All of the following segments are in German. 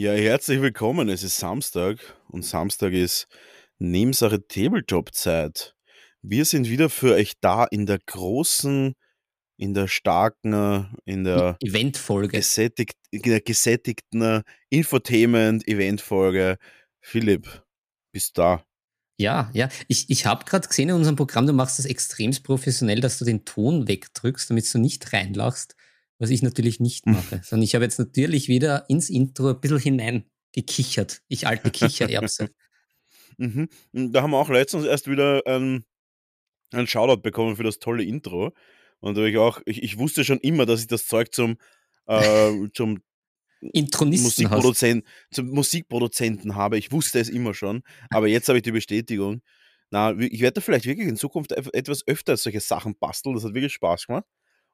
Ja, herzlich willkommen. Es ist Samstag und Samstag ist Nebensache Tabletop-Zeit. Wir sind wieder für euch da in der großen, in der starken, in der Eventfolge. Gesättigt, in der gesättigten Infotainment-Eventfolge. Philipp, bist da? Ja, ja. Ich, ich habe gerade gesehen in unserem Programm, du machst das extrem professionell, dass du den Ton wegdrückst, damit du nicht reinlachst was ich natürlich nicht hm. mache, sondern ich habe jetzt natürlich wieder ins Intro ein bisschen hineingekichert. Ich alte Kichererbse. mhm. Da haben wir auch letztens erst wieder ein, einen Shoutout bekommen für das tolle Intro. Und da ich auch, ich, ich wusste schon immer, dass ich das Zeug zum, äh, zum Intronisten Musikproduzent, zum Musikproduzenten habe. Ich wusste es immer schon, aber jetzt habe ich die Bestätigung. Na, ich werde da vielleicht wirklich in Zukunft etwas öfter solche Sachen basteln. Das hat wirklich Spaß gemacht.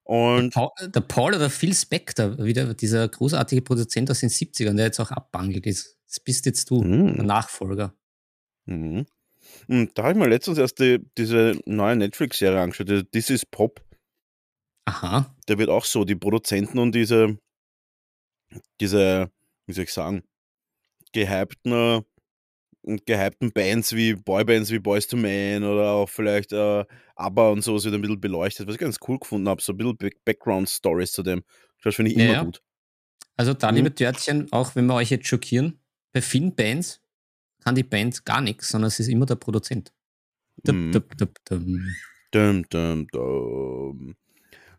Und der Paul, der Paul oder Phil Spector, wieder dieser großartige Produzent aus den 70ern, der jetzt auch abbangelt ist. Das bist jetzt du, mhm. der Nachfolger. Mhm. Und da habe ich mir letztens erst die, diese neue Netflix-Serie angeschaut, This is Pop. Aha. Der wird auch so, die Produzenten und diese, diese, wie soll ich sagen, gehypten gehypten Bands wie Boybands wie Boys to Man oder auch vielleicht äh, ABBA und sowas wieder ein bisschen beleuchtet, was ich ganz cool gefunden habe, so ein bisschen Background-Stories zu dem. Das finde ich immer ja. gut. Also da, mhm. liebe Törtchen, auch wenn wir euch jetzt schockieren, bei vielen Bands kann die Band gar nichts, sondern es ist immer der Produzent. Dum, dum, dum, dum, dum, dum.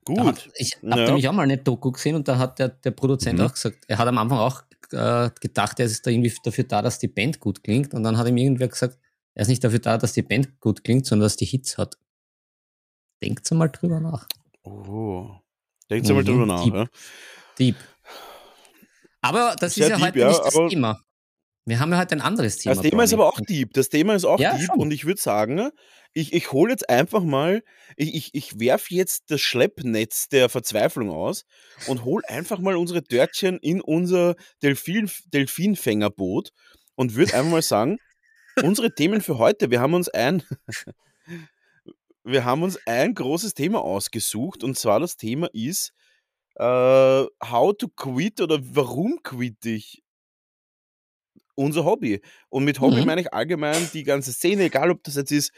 Gut. Hat, ich habe ja. nämlich auch mal eine Doku gesehen und da hat der, der Produzent mhm. auch gesagt, er hat am Anfang auch äh, gedacht, er ist da irgendwie dafür da, dass die Band gut klingt. Und dann hat ihm irgendwer gesagt, er ist nicht dafür da, dass die Band gut klingt, sondern dass die Hits hat. Denkt mal drüber nach. Oh. Denkt mhm. mal drüber nach. Deep. Ja? Deep. Aber das Sehr ist ja deep, heute ja, nicht das Thema. Wir haben ja heute ein anderes Thema. Das Thema ist aber auch deep. Das Thema ist auch ja, deep schon. und ich würde sagen, ich, ich hole jetzt einfach mal, ich, ich, ich werfe jetzt das Schleppnetz der Verzweiflung aus und hole einfach mal unsere Dörtchen in unser Delfin, Delfinfängerboot und würde einfach mal sagen, unsere Themen für heute, wir haben uns ein, wir haben uns ein großes Thema ausgesucht und zwar das Thema ist, Uh, how to quit oder warum quit ich unser Hobby. Und mit Hobby mhm. meine ich allgemein die ganze Szene, egal ob das jetzt ist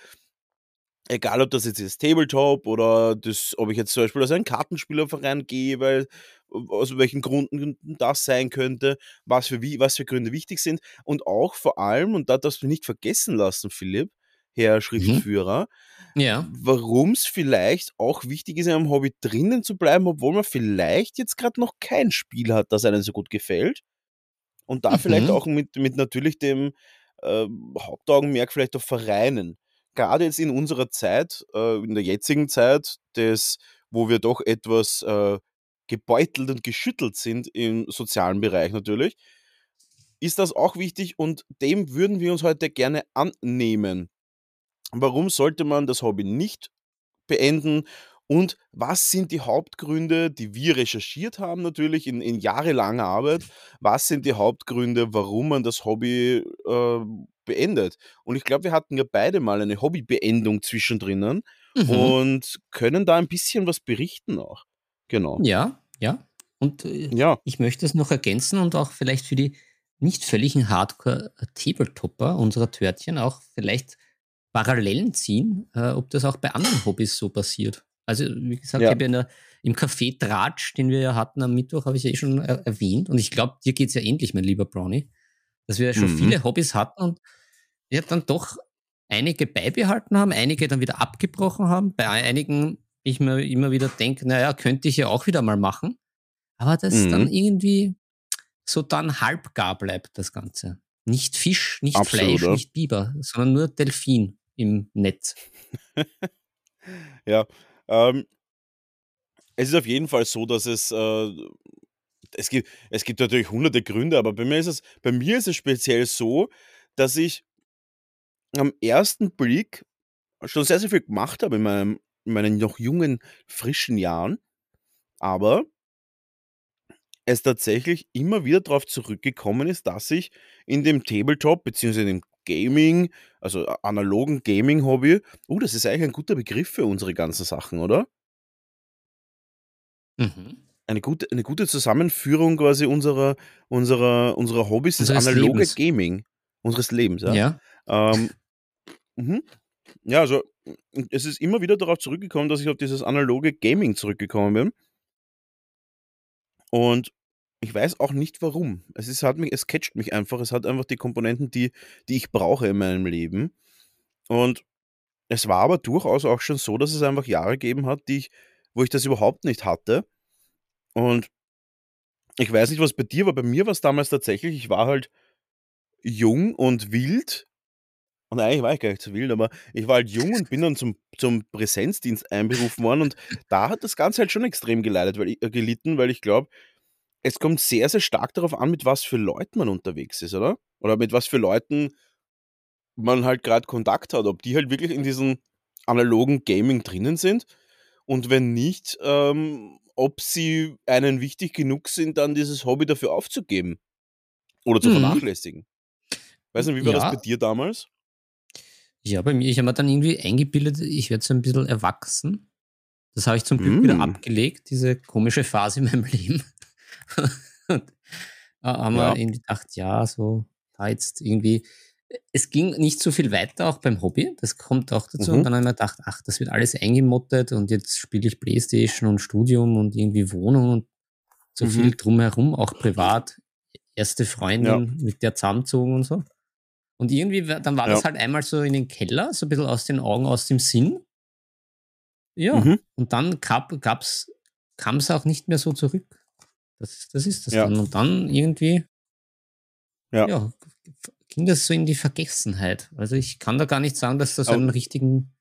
egal ob das jetzt ist Tabletop oder das, ob ich jetzt zum Beispiel aus einem Kartenspielerverein gehe, weil aus welchen Gründen das sein könnte, was für, was für Gründe wichtig sind und auch vor allem, und da darfst du nicht vergessen lassen, Philipp, Herr mhm. Schriftführer, mhm. ja. warum es vielleicht auch wichtig ist, in einem Hobby drinnen zu bleiben, obwohl man vielleicht jetzt gerade noch kein Spiel hat, das einem so gut gefällt. Und da mhm. vielleicht auch mit, mit natürlich dem äh, Hauptaugenmerk vielleicht auf Vereinen gerade jetzt in unserer Zeit, äh, in der jetzigen Zeit, des, wo wir doch etwas äh, gebeutelt und geschüttelt sind im sozialen Bereich natürlich, ist das auch wichtig und dem würden wir uns heute gerne annehmen. Warum sollte man das Hobby nicht beenden und was sind die Hauptgründe, die wir recherchiert haben natürlich in, in jahrelanger Arbeit? Was sind die Hauptgründe, warum man das Hobby äh, beendet? Und ich glaube, wir hatten ja beide mal eine Hobbybeendung zwischendrin mhm. und können da ein bisschen was berichten auch. Genau. Ja, ja. Und äh, ja. ich möchte es noch ergänzen und auch vielleicht für die nicht völligen Hardcore-Tabletopper unserer Törtchen auch vielleicht Parallelen ziehen, äh, ob das auch bei anderen Hobbys so passiert. Also, wie gesagt, ja. ich habe ja der, im Café Tratsch, den wir ja hatten am Mittwoch, habe ich ja eh schon er erwähnt. Und ich glaube, dir geht es ja ähnlich, mein lieber Brownie, dass wir ja schon mhm. viele Hobbys hatten und wir dann doch einige beibehalten haben, einige dann wieder abgebrochen haben. Bei einigen ich mir immer wieder denke, naja, könnte ich ja auch wieder mal machen. Aber das mhm. dann irgendwie so dann halbgar bleibt, das Ganze. Nicht Fisch, nicht Absolut, Fleisch, oder? nicht Biber, sondern nur Delfin im Netz. ja, ähm, es ist auf jeden Fall so, dass es äh, es gibt, es gibt natürlich hunderte Gründe, aber bei mir ist es, bei mir ist es speziell so, dass ich am ersten Blick schon sehr, sehr viel gemacht habe in, meinem, in meinen noch jungen, frischen Jahren, aber es tatsächlich immer wieder darauf zurückgekommen ist, dass ich in dem Tabletop bzw. dem Gaming, also analogen Gaming-Hobby, oh, das ist eigentlich ein guter Begriff für unsere ganzen Sachen, oder? Mhm. Eine gute, eine gute Zusammenführung quasi unserer, unserer, unserer Hobbys ist Unseres analoge Lebens. Gaming. Unseres Lebens, ja. Ja. Ähm, mhm. Ja, also es ist immer wieder darauf zurückgekommen, dass ich auf dieses analoge Gaming zurückgekommen bin. Und ich weiß auch nicht warum. Es ist, hat mich, es catcht mich einfach. Es hat einfach die Komponenten, die, die ich brauche in meinem Leben. Und es war aber durchaus auch schon so, dass es einfach Jahre gegeben hat, die ich, wo ich das überhaupt nicht hatte. Und ich weiß nicht, was bei dir war. Bei mir war es damals tatsächlich, ich war halt jung und wild. Und eigentlich war ich gar nicht so wild, aber ich war halt jung und bin dann zum, zum Präsenzdienst einberufen worden. Und da hat das Ganze halt schon extrem geleitet, weil ich, äh, gelitten, weil ich glaube, es kommt sehr, sehr stark darauf an, mit was für Leuten man unterwegs ist, oder? Oder mit was für Leuten man halt gerade Kontakt hat. Ob die halt wirklich in diesem analogen Gaming drinnen sind. Und wenn nicht, ähm, ob sie einen wichtig genug sind, dann dieses Hobby dafür aufzugeben. Oder zu Mhm. vernachlässigen. Weiß nicht, wie war das Ja. bei dir damals? Ja, bei mir, ich habe mir dann irgendwie eingebildet, ich werde so ein bisschen erwachsen. Das habe ich zum Glück wieder Mm. abgelegt, diese komische Phase in meinem Leben. Haben Ja. wir irgendwie gedacht, ja, so, da jetzt irgendwie. Es ging nicht so viel weiter, auch beim Hobby. Das kommt auch dazu. Mhm. Und dann habe ich mir gedacht, ach, das wird alles eingemottet und jetzt spiele ich Playstation und Studium und irgendwie Wohnung und so Mhm. viel drumherum, auch privat. Erste Freundin, mit der zusammenzogen und so. Und irgendwie, dann war Ja. das halt einmal so in den Keller, so ein bisschen aus den Augen, aus dem Sinn. Ja, Mhm. und dann gab, gab's, kam es auch nicht mehr so zurück. Das, das ist das Ja. dann. Und dann irgendwie, Ja. ja, ging das so in die Vergessenheit. Also ich kann da gar nicht sagen, dass das Aber- einen richtigen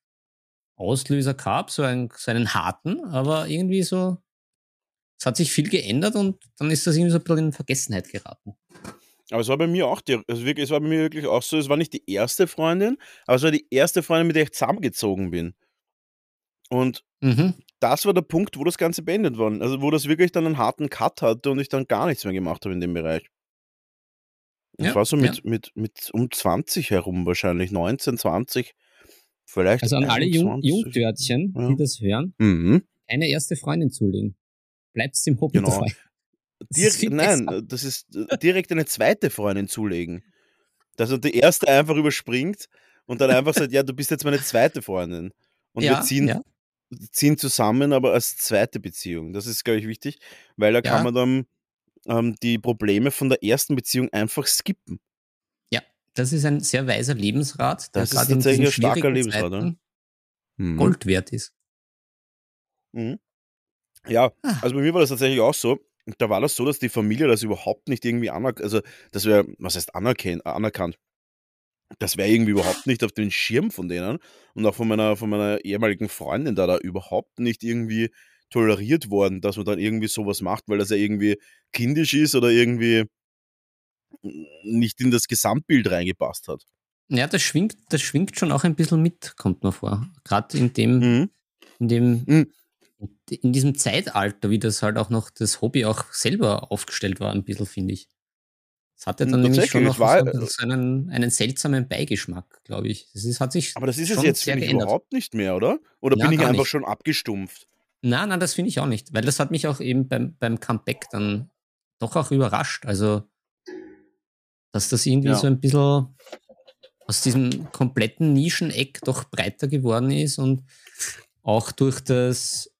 Auslöser gab, so einen, so einen harten, aber irgendwie so, es hat sich viel geändert und dann ist das irgendwie so ein bisschen in Vergessenheit geraten. Aber es war bei mir auch, die, also wirklich, es war bei mir wirklich auch so, es war nicht die erste Freundin, aber es war die erste Freundin, mit der ich zusammengezogen bin. Und Mhm. Das war der Punkt, wo das Ganze beendet war. Also wo das wirklich dann einen harten Cut hatte und ich dann gar nichts mehr gemacht habe in dem Bereich. Das Ja, war so ja. mit, mit, mit um 20 herum wahrscheinlich, 19, 20, vielleicht Also an alle Jung 21. Jungtörtchen, Ja. die das hören, Mhm. keine erste Freundin zulegen. Bleibt's dem Hobby Genau. treu. Das Dir, nein, besser. äh, das ist äh, direkt eine zweite Freundin zulegen. Dass er die erste einfach überspringt und dann einfach sagt, ja, du bist jetzt meine zweite Freundin. Und wir ziehen, ja. Ziehen zusammen, aber als zweite Beziehung. Das ist, glaube ich, wichtig, weil da kann Ja. man dann ähm, die Probleme von der ersten Beziehung einfach skippen. Ja, das ist ein sehr weiser Lebensrat, der Das ist tatsächlich ein starker Lebensrat. Zeiten Mhm. Gold wert ist. Mhm. Ja, Ah. also bei mir war das tatsächlich auch so. Da war das so, dass die Familie das überhaupt nicht irgendwie anerkannt, also das wäre, was heißt anerkannt, anerkannt? Das wäre irgendwie überhaupt nicht auf den Schirm von denen und auch von meiner, von meiner ehemaligen Freundin da da überhaupt nicht irgendwie toleriert worden, dass man dann irgendwie sowas macht, weil das ja irgendwie kindisch ist oder irgendwie nicht in das Gesamtbild reingepasst hat. Ja, das schwingt, das schwingt schon auch ein bisschen mit, kommt mir vor. Gerade in dem, Mhm. in dem, Mhm. in diesem Zeitalter, wie das halt auch noch das Hobby auch selber aufgestellt war, ein bisschen, finde ich. Es hatte dann nämlich schon noch war- so, einen, einen seltsamen Beigeschmack, glaube ich. Das ist, hat sich Aber das ist es jetzt, überhaupt nicht mehr, oder? Oder Ja, bin ich einfach nicht. schon abgestumpft? Nein, nein, das finde ich auch nicht, weil das hat mich auch eben beim, beim Comeback dann doch auch überrascht. Also, dass das irgendwie Ja. so ein bisschen aus diesem kompletten Nischeneck doch breiter geworden ist und auch durch das,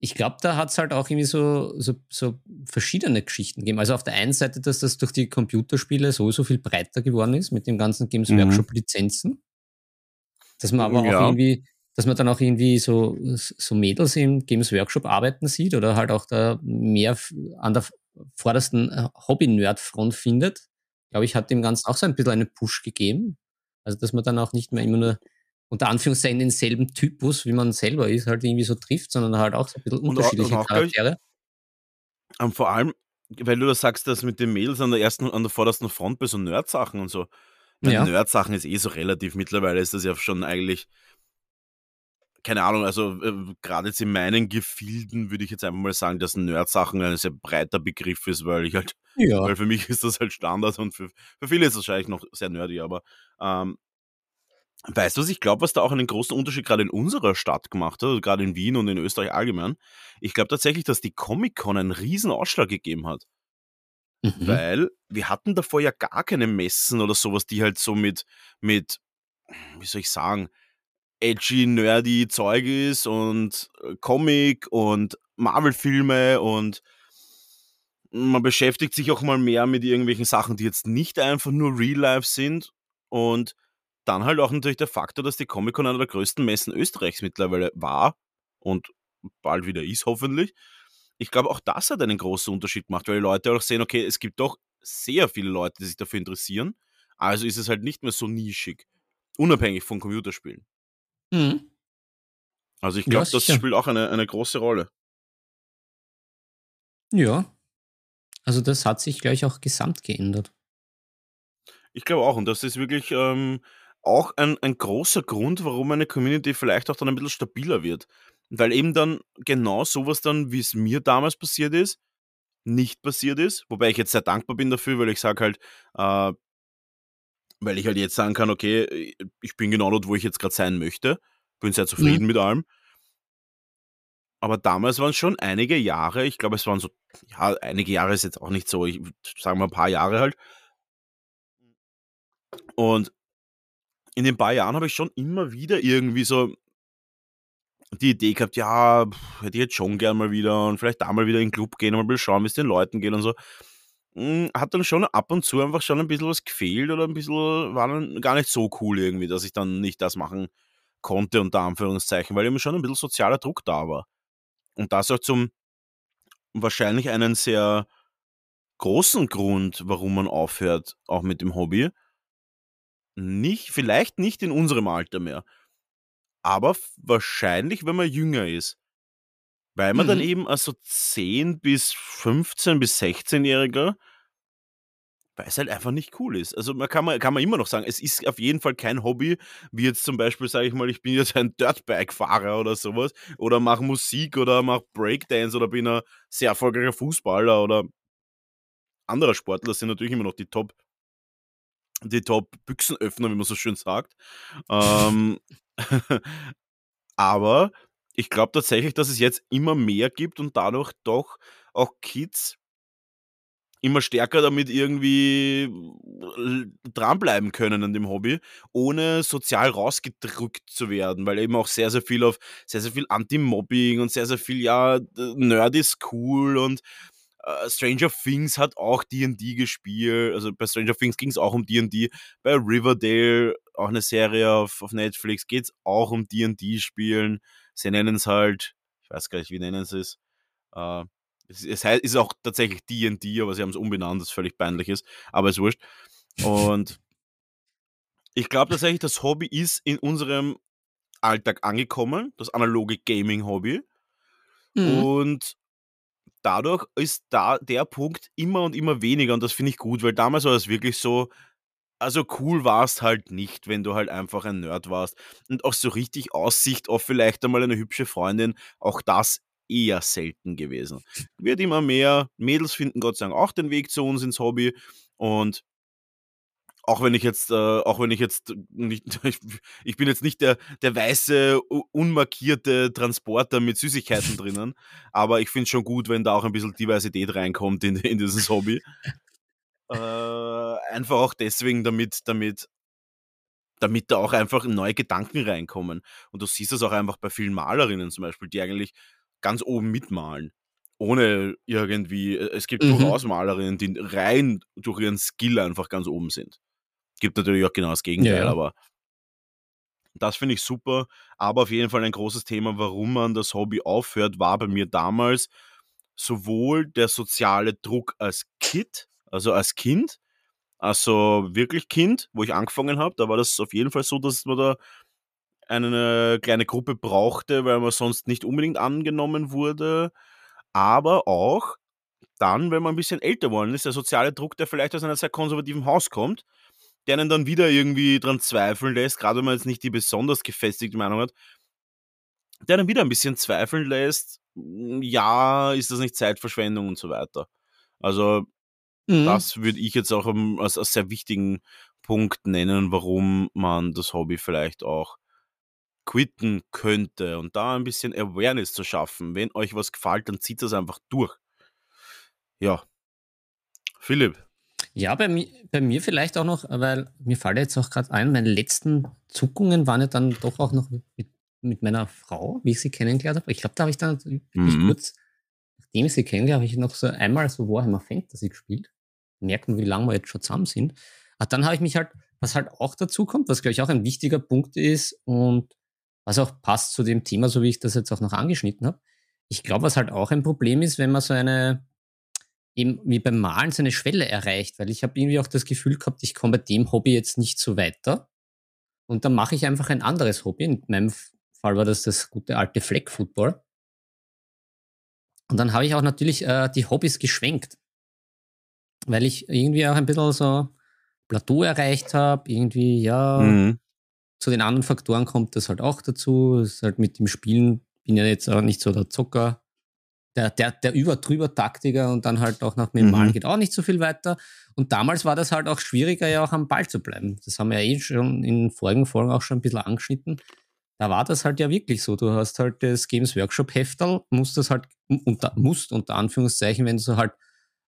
ich glaube, da hat es halt auch irgendwie so, so, so verschiedene Geschichten gegeben. Also auf der einen Seite, dass das durch die Computerspiele sowieso viel breiter geworden ist mit den ganzen Games Mhm. Workshop Lizenzen. Dass man aber auch Ja. irgendwie, dass man dann auch irgendwie so, so Mädels im Games Workshop arbeiten sieht oder halt auch da mehr an der vordersten äh, Hobby-Nerd-Front findet, glaube ich, hat dem Ganzen auch so ein bisschen einen Push gegeben. Also, dass man dann auch nicht mehr immer nur unter Anführungszeichen denselben Typus, wie man selber ist, halt irgendwie so trifft, sondern halt auch so ein bisschen Und unterschiedliche auch, glaub ich, Charaktere. Ähm, vor allem, weil du das sagst, dass mit den Mädels an der ersten, an der vordersten Front bei so Nerd-Sachen und so. Bei ja. Nerd-Sachen ist eh so relativ. Mittlerweile ist das ja schon eigentlich, keine Ahnung, also äh, gerade jetzt in meinen Gefilden würde ich jetzt einfach mal sagen, dass Nerd-Sachen ein sehr breiter Begriff ist, weil ich halt, ja. weil für mich ist das halt Standard und für, für viele ist es wahrscheinlich noch sehr nerdy, aber ähm, Weißt du was, ich glaube, was da auch einen großen Unterschied gerade in unserer Stadt gemacht hat, also gerade in Wien und in Österreich allgemein, ich glaube tatsächlich, dass die Comic-Con einen riesen Ausschlag gegeben hat. Mhm. Weil wir hatten davor ja gar keine Messen oder sowas, die halt so mit, mit, wie soll ich sagen, edgy, nerdy Zeug ist und äh, Comic und Marvel-Filme und man beschäftigt sich auch mal mehr mit irgendwelchen Sachen, die jetzt nicht einfach nur Real Life sind und dann halt auch natürlich der Faktor, dass die Comic-Con einer der größten Messen Österreichs mittlerweile war und bald wieder ist, hoffentlich. Ich glaube, auch das hat einen großen Unterschied gemacht, weil die Leute auch sehen, okay, es gibt doch sehr viele Leute, die sich dafür interessieren. Also ist es halt nicht mehr so nischig, unabhängig von Computerspielen. Mhm. Also ich glaube, ja, das spielt auch eine, eine große Rolle. Ja. Also das hat sich gleich auch gesamt geändert. Ich glaube auch. Und das ist wirklich ähm, auch ein, ein großer Grund, warum eine Community vielleicht auch dann ein bisschen stabiler wird. Weil eben dann genau sowas dann, wie es mir damals passiert ist, nicht passiert ist. Wobei ich jetzt sehr dankbar bin dafür, weil ich sage halt, äh, weil ich halt jetzt sagen kann, okay, ich bin genau dort, wo ich jetzt gerade sein möchte. Bin sehr zufrieden mhm. mit allem. Aber damals waren es schon einige Jahre, ich glaube, es waren so, ja, einige Jahre ist jetzt auch nicht so, ich sage mal ein paar Jahre halt. Und in den paar Jahren habe ich schon immer wieder irgendwie so die Idee gehabt, ja, hätte ich jetzt schon gern mal wieder und vielleicht da mal wieder in den Club gehen und mal schauen, wie es den Leuten geht und so. Hm, hat dann schon ab und zu einfach schon ein bisschen was gefehlt oder ein bisschen, war dann gar nicht so cool irgendwie, dass ich dann nicht das machen konnte, unter Anführungszeichen, weil eben schon ein bisschen sozialer Druck da war. Und das auch zum wahrscheinlich einen sehr großen Grund, warum man aufhört, auch mit dem Hobby, nicht, vielleicht nicht in unserem Alter mehr, aber wahrscheinlich, wenn man jünger ist. Weil man mhm. dann eben also 10 bis 15 bis 16-Jähriger, weil es halt einfach nicht cool ist. Also man kann, man kann man immer noch sagen, es ist auf jeden Fall kein Hobby, wie jetzt zum Beispiel, sage ich mal, ich bin jetzt ein Dirtbike-Fahrer oder sowas, oder mache Musik oder mache Breakdance oder bin ein sehr erfolgreicher Fußballer oder anderer Sportler, das sind natürlich immer noch die Top die Top-Büchsenöffner, wie man so schön sagt. ähm, aber ich glaube tatsächlich, dass es jetzt immer mehr gibt und dadurch doch auch Kids immer stärker damit irgendwie äh, dranbleiben können an dem Hobby, ohne sozial rausgedrückt zu werden, weil eben auch sehr, sehr viel auf sehr, sehr viel Anti-Mobbing und sehr, sehr viel, ja, Nerd ist cool und Uh, Stranger Things hat auch D&D gespielt. Also bei Stranger Things ging es auch um D&D. Bei Riverdale, auch eine Serie auf, auf Netflix, geht es auch um D&D-Spielen. Sie nennen es halt, ich weiß gar nicht, wie nennen sie es. Uh, es, es heißt, ist auch tatsächlich D&D, aber sie haben es umbenannt, das völlig peinlich ist. Aber ist wurscht. Und ich glaube tatsächlich, das Hobby ist in unserem Alltag angekommen, das analoge Gaming-Hobby. Mhm. Und dadurch ist da der Punkt immer und immer weniger und das finde ich gut, weil damals war es wirklich so, also cool warst halt nicht, wenn du halt einfach ein Nerd warst. Und auch so richtig Aussicht auf vielleicht einmal eine hübsche Freundin, auch das eher selten gewesen. Wird immer mehr, Mädels finden Gott sei Dank auch den Weg zu uns ins Hobby und auch wenn ich jetzt, äh, auch wenn ich jetzt nicht, ich, ich, bin jetzt nicht der, der weiße, unmarkierte Transporter mit Süßigkeiten drinnen, aber ich finde es schon gut, wenn da auch ein bisschen Diversität reinkommt in, in dieses Hobby. äh, einfach auch deswegen, damit, damit, damit da auch einfach neue Gedanken reinkommen. Und du siehst das auch einfach bei vielen Malerinnen zum Beispiel, die eigentlich ganz oben mitmalen ohne irgendwie, äh, es gibt mhm. durchaus Malerinnen, die rein durch ihren Skill einfach ganz oben sind. Gibt natürlich auch genau das Gegenteil, ja, ja. aber das finde ich super. Aber auf jeden Fall ein großes Thema, warum man das Hobby aufhört, war bei mir damals sowohl der soziale Druck als Kid, also als Kind, also wirklich Kind, wo ich angefangen habe. Da war das auf jeden Fall so, dass man da eine kleine Gruppe brauchte, weil man sonst nicht unbedingt angenommen wurde. Aber auch dann, wenn man ein bisschen älter geworden ist, der soziale Druck, der vielleicht aus einem sehr konservativen Haus kommt, der einen dann wieder irgendwie dran zweifeln lässt, gerade wenn man jetzt nicht die besonders gefestigte Meinung hat, der dann wieder ein bisschen zweifeln lässt, hm, ja, ist das nicht Zeitverschwendung und so weiter. Also mhm. das würde ich jetzt auch als, als sehr wichtigen Punkt nennen, warum man das Hobby vielleicht auch quitten könnte und da ein bisschen Awareness zu schaffen. Wenn euch was gefällt, dann zieht das einfach durch. Ja. Philipp. Ja, bei mir, bei mir vielleicht auch noch, weil mir fällt jetzt auch gerade ein, meine letzten Zuckungen waren ja dann doch auch noch mit, mit meiner Frau, wie ich sie kennengelernt habe. Ich glaube, da habe ich dann wirklich mhm. kurz, nachdem ich sie kennengelernt habe, habe ich noch so einmal so Warhammer Fantasy gespielt. Merken, wie lange wir jetzt schon zusammen sind. Aber dann habe ich mich halt, was halt auch dazu kommt, was glaube ich auch ein wichtiger Punkt ist und was auch passt zu dem Thema, so wie ich das jetzt auch noch angeschnitten habe. Ich glaube, was halt auch ein Problem ist, wenn man so eine, eben wie beim Malen so eine Schwelle erreicht, weil ich habe irgendwie auch das Gefühl gehabt, ich komme bei dem Hobby jetzt nicht so weiter. Und dann mache ich einfach ein anderes Hobby. In meinem Fall war das das gute alte Fleck Football. Und dann habe ich auch natürlich äh, die Hobbys geschwenkt, weil ich irgendwie auch ein bisschen so Plateau erreicht habe, irgendwie, ja, mhm. zu den anderen Faktoren kommt das halt auch dazu. Das ist halt mit dem Spielen, bin ja jetzt auch nicht so der Zocker, der, der, der über Taktiker und dann halt auch nach dem mhm. Malen geht auch nicht so viel weiter. Und damals war das halt auch schwieriger, ja auch am Ball zu bleiben. Das haben wir ja eh schon in vorigen Folgen auch schon ein bisschen angeschnitten. Da war das halt ja wirklich so. Du hast halt das Games Workshop Heftal, musst das halt, unter, musst unter Anführungszeichen, wenn du halt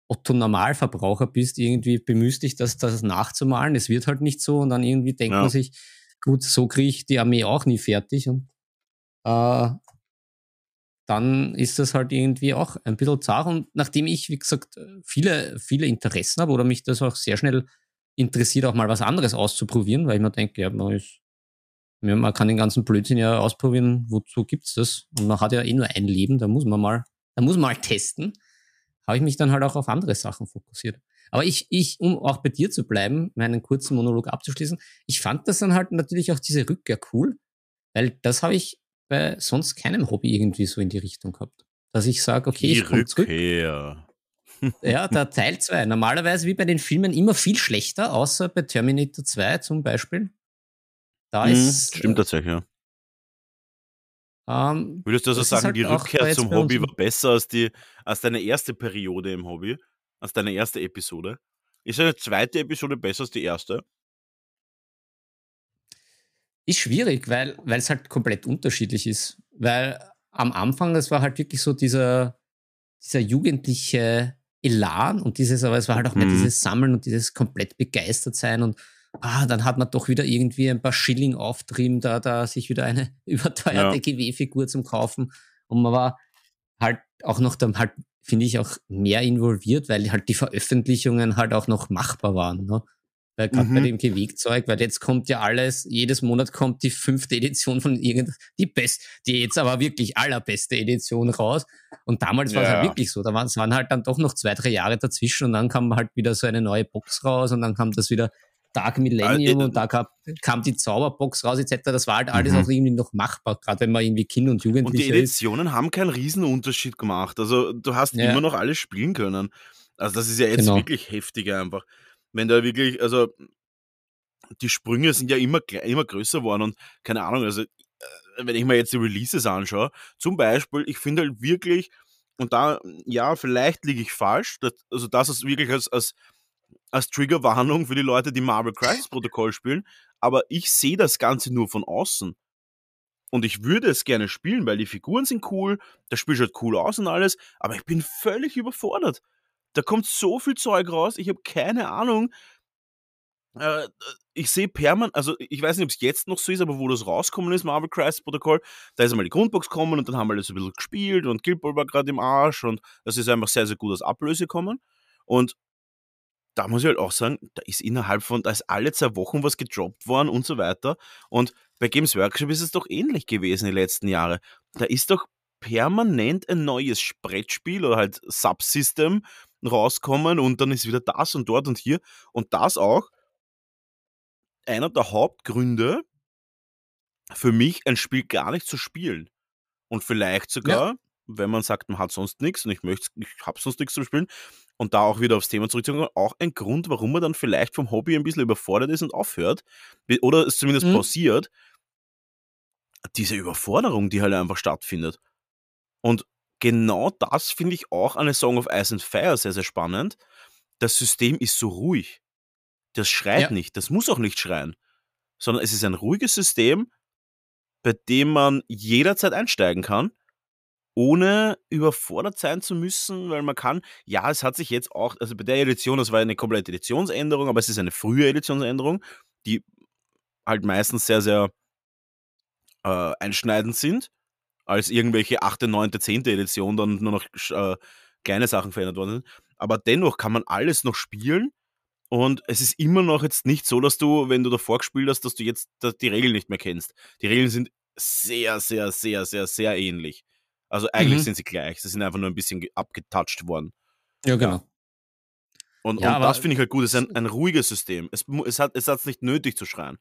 Otto Normalverbraucher bist, irgendwie bemühst dich, das, das nachzumalen. Es wird halt nicht so und dann irgendwie denkt ja. man sich, gut, so kriege ich die Armee auch nie fertig und äh, dann ist das halt irgendwie auch ein bisschen zart. Und nachdem ich, wie gesagt, viele, viele Interessen habe oder mich das auch sehr schnell interessiert, auch mal was anderes auszuprobieren, weil ich mir denke, ja, man, ist, man kann den ganzen Blödsinn ja ausprobieren, wozu gibt's das? Und man hat ja eh nur ein Leben, da muss man mal, da muss man mal testen habe ich mich dann halt auch auf andere Sachen fokussiert. Aber ich, ich, um auch bei dir zu bleiben, meinen kurzen Monolog abzuschließen, ich fand das dann halt natürlich auch diese Rückkehr cool, weil das habe ich bei sonst keinem Hobby irgendwie so in die Richtung gehabt. Dass ich sage, okay, die ich komme zurück. ja, der Teil 2. Normalerweise wie bei den Filmen immer viel schlechter, außer bei Terminator 2 zum Beispiel. Da mhm, ist. Stimmt äh, tatsächlich, ja. Ähm, Würdest du also sagen, halt die Rückkehr zum Hobby war besser als, die, als deine erste Periode im Hobby? Als deine erste Episode? Ist eine zweite Episode besser als die erste? Ist schwierig, weil es halt komplett unterschiedlich ist. Weil am Anfang, das war halt wirklich so dieser, dieser jugendliche Elan und dieses, aber es war halt auch mhm. mehr dieses Sammeln und dieses komplett begeistert sein und ah, dann hat man doch wieder irgendwie ein paar Schilling auftrieben, da, da sich wieder eine überteuerte ja. GW-Figur zum Kaufen. Und man war halt auch noch dann halt, finde ich, auch mehr involviert, weil halt die Veröffentlichungen halt auch noch machbar waren. Ne? Weil gerade mhm. bei dem Gewegzeug, weil jetzt kommt ja alles, jedes Monat kommt die fünfte Edition von irgend, die best, die jetzt aber wirklich allerbeste Edition raus. Und damals ja. war es halt wirklich so. Da waren, es waren halt dann doch noch zwei, drei Jahre dazwischen und dann kam halt wieder so eine neue Box raus und dann kam das wieder Dark Millennium und da kam, kam, die Zauberbox raus etc. Das war halt alles mhm. auch irgendwie noch machbar, gerade wenn man irgendwie Kind und Jugendliche Und die Editionen ist. haben keinen Riesenunterschied gemacht. Also du hast ja. immer noch alles spielen können. Also das ist ja jetzt genau. wirklich heftig einfach. Wenn da wirklich, also die Sprünge sind ja immer, immer größer geworden und keine Ahnung, also äh, wenn ich mir jetzt die Releases anschaue, zum Beispiel, ich finde halt wirklich, und da, ja, vielleicht liege ich falsch, das, also das ist wirklich als, als als Triggerwarnung für die Leute, die Marvel Crisis Protokoll spielen, aber ich sehe das Ganze nur von außen. Und ich würde es gerne spielen, weil die Figuren sind cool, das Spiel schaut cool aus und alles, aber ich bin völlig überfordert. Da kommt so viel Zeug raus, ich habe keine Ahnung. Äh, ich sehe permanent, also ich weiß nicht, ob es jetzt noch so ist, aber wo das rauskommen ist, Marvel Crisis Protokoll, da ist einmal die Grundbox gekommen und dann haben wir das ein bisschen gespielt und Guild Ball war gerade im Arsch und das ist einfach sehr, sehr gut als Ablöse gekommen. Und da muss ich halt auch sagen, da ist innerhalb von, da ist alle zwei Wochen was gedroppt worden und so weiter. Und bei Games Workshop ist es doch ähnlich gewesen die letzten Jahre. Da ist doch permanent ein neues Brettspiel oder halt Subsystem rauskommen und dann ist wieder das und dort und hier. Und das auch einer der Hauptgründe für mich, ein Spiel gar nicht zu spielen. Und vielleicht sogar, ja. wenn man sagt, man hat sonst nichts und ich möchte, ich habe sonst nichts zum Spielen. Und da auch wieder aufs Thema zurückzukommen, auch ein Grund, warum man dann vielleicht vom Hobby ein bisschen überfordert ist und aufhört. Oder es zumindest mhm. pausiert. Diese Überforderung, die halt einfach stattfindet. Und genau das finde ich auch an A Song of Ice and Fire sehr, sehr spannend. Das System ist so ruhig. Das schreit ja. nicht. Das muss auch nicht schreien. Sondern es ist ein ruhiges System, bei dem man jederzeit einsteigen kann, ohne überfordert sein zu müssen, weil man kann, ja, es hat sich jetzt auch, also bei der Edition, das war eine komplette Editionsänderung, aber es ist eine frühe Editionsänderung, die halt meistens sehr, sehr äh, einschneidend sind, als irgendwelche 8., 9., 10. Edition dann nur noch äh, kleine Sachen verändert worden sind. Aber dennoch kann man alles noch spielen und es ist immer noch jetzt nicht so, dass du, wenn du davor gespielt hast, dass du jetzt die Regeln nicht mehr kennst. Die Regeln sind sehr, sehr, sehr, sehr, sehr ähnlich. Also eigentlich mhm. sind sie gleich. Sie sind einfach nur ein bisschen abgetouched worden. Ja, genau. Und, ja, und das finde ich halt gut. Es ist ein, ein ruhiges System. Es, es hat es nicht nötig zu schreien.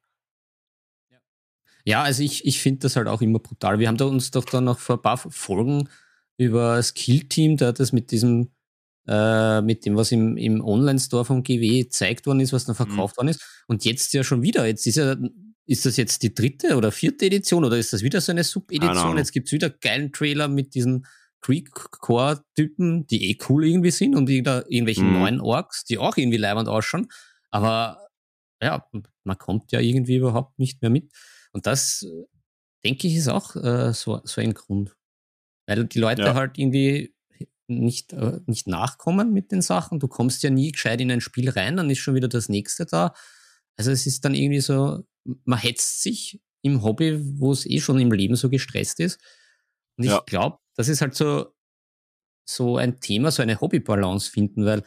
Ja, also ich, ich finde das halt auch immer brutal. Wir haben da uns doch dann noch vor ein paar Folgen über das Kill-Team, da das mit diesem äh, mit dem, was im, im Online-Store vom GW gezeigt worden ist, was dann verkauft mhm. worden ist. Und jetzt ja schon wieder. Jetzt ist ja, ist das jetzt die dritte oder vierte Edition oder ist das wieder so eine Sub-Edition? Jetzt gibt's wieder geilen Trailer mit diesen Creek-Core-Typen, die eh cool irgendwie sind und irgendwelche mhm. neuen Orks, die auch irgendwie leibend ausschauen. Aber ja, man kommt ja irgendwie überhaupt nicht mehr mit. Und das, denke ich, ist auch äh, so, so ein Grund. Weil die Leute ja. halt irgendwie nicht, äh, nicht nachkommen mit den Sachen. Du kommst ja nie gescheit in ein Spiel rein, dann ist schon wieder das nächste da. Also es ist dann irgendwie so, man hetzt sich im Hobby, wo es eh schon im Leben so gestresst ist. Und ich ja. glaube, das ist halt so, so ein Thema, so eine Hobbybalance finden, weil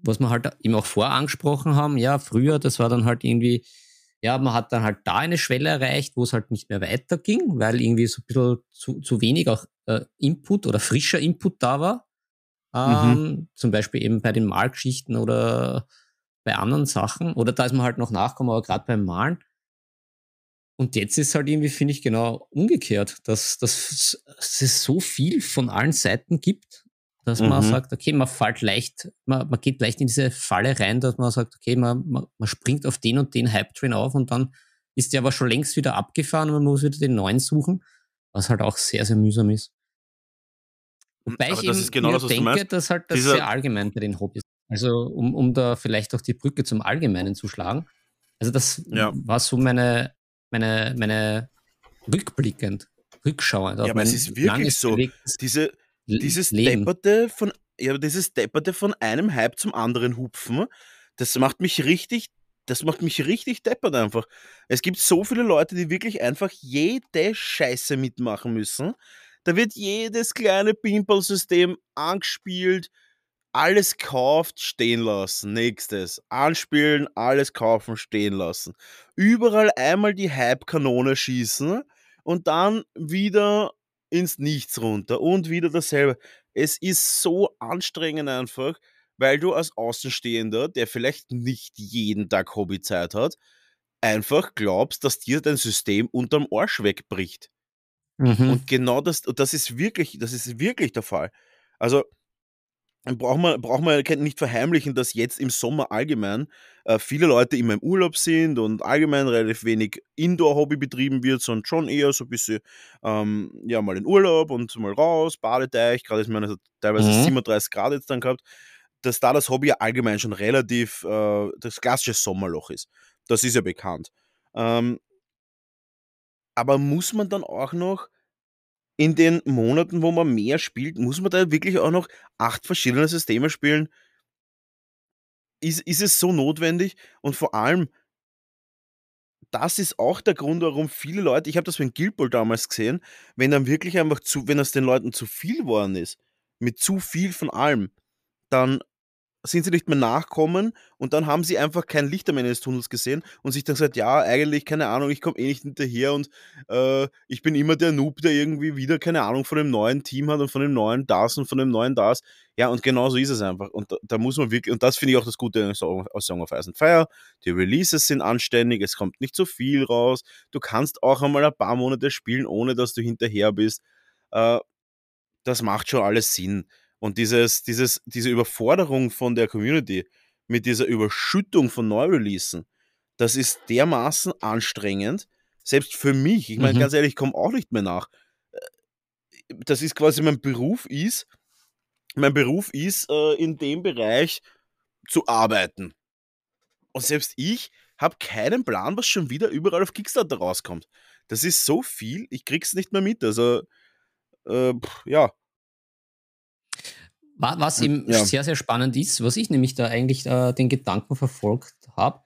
was wir halt eben auch vorher angesprochen haben, ja, früher, das war dann halt irgendwie, ja, man hat dann halt da eine Schwelle erreicht, wo es halt nicht mehr weiterging, weil irgendwie so ein bisschen zu, zu wenig auch äh, Input oder frischer Input da war. Mhm. Ähm, mhm. Zum Beispiel eben bei den Malgeschichten oder bei anderen Sachen. Oder da ist man halt noch nachgekommen, aber gerade beim Malen. Und jetzt ist halt irgendwie, finde ich, genau umgekehrt, dass, dass es so viel von allen Seiten gibt, dass mhm. man sagt, okay, man fällt leicht, man, man geht leicht in diese Falle rein, dass man sagt, okay, man, man, man springt auf den und den Hype-Train auf und dann ist der aber schon längst wieder abgefahren und man muss wieder den neuen suchen, was halt auch sehr, sehr mühsam ist. Wobei aber ich eben genau das, denke, dass halt das Dieser sehr allgemein bei den Hobbys also um, um da vielleicht auch die Brücke zum Allgemeinen zu schlagen. Also das ja. war so meine, meine, meine rückblickend, rückschauend. Ja, aber es ist wirklich so. Diese, dieses Depperte von, ja, dieses Depperte von einem Hype zum anderen hupfen, das macht mich richtig, das macht mich richtig deppert einfach. Es gibt so viele Leute, die wirklich einfach jede Scheiße mitmachen müssen. Da wird jedes kleine Pimple-System angespielt, alles kauft, stehen lassen. Nächstes. Anspielen, alles kaufen, stehen lassen. Überall einmal die Hype-Kanone schießen und dann wieder ins Nichts runter und wieder dasselbe. Es ist so anstrengend einfach, weil du als Außenstehender, der vielleicht nicht jeden Tag Hobbyzeit hat, einfach glaubst, dass dir dein System unterm Arsch wegbricht. Mhm. Und genau das, das ist wirklich, das ist wirklich der Fall. Also, braucht man, braucht man nicht verheimlichen, dass jetzt im Sommer allgemein äh, viele Leute immer im Urlaub sind und allgemein relativ wenig Indoor-Hobby betrieben wird, sondern schon eher so ein bisschen, ähm, ja, mal in Urlaub und mal raus, Badeteich, gerade ist meine teilweise mhm. 37 Grad jetzt dann gehabt, dass da das Hobby ja allgemein schon relativ äh, das klassische Sommerloch ist. Das ist ja bekannt. Ähm, aber muss man dann auch noch in den Monaten, wo man mehr spielt, muss man da wirklich auch noch acht verschiedene Systeme spielen? Ist, ist es so notwendig? Und vor allem, das ist auch der Grund, warum viele Leute, ich habe das beim Guild Ball damals gesehen, wenn dann wirklich einfach zu, wenn das den Leuten zu viel geworden ist, mit zu viel von allem, dann sind sie nicht mehr nachkommen und dann haben sie einfach kein Licht am Ende des Tunnels gesehen und sich dann gesagt, ja, eigentlich, keine Ahnung, ich komme eh nicht hinterher und äh, ich bin immer der Noob, der irgendwie wieder, keine Ahnung, von dem neuen Team hat und von dem neuen das und von dem neuen das. Ja, und genau so ist es einfach. Und da, da muss man wirklich, und das finde ich auch das Gute aus Song of Ice and Fire, die Releases sind anständig, es kommt nicht so viel raus, du kannst auch einmal ein paar Monate spielen, ohne dass du hinterher bist. Äh, das macht schon alles Sinn. Und dieses, dieses, diese Überforderung von der Community mit dieser Überschüttung von Neureleasen, das ist dermaßen anstrengend, selbst für mich. Ich meine, mhm. ganz ehrlich, ich komme auch nicht mehr nach. Äh, das ist quasi mein Beruf ist, mein Beruf ist, äh, in dem Bereich zu arbeiten. Und selbst ich habe keinen Plan, was schon wieder überall auf Kickstarter rauskommt. Das ist so viel, ich krieg's nicht mehr mit. Also, äh, ja. Was eben ja. sehr, sehr spannend ist, was ich nämlich da eigentlich äh, den Gedanken verfolgt habe,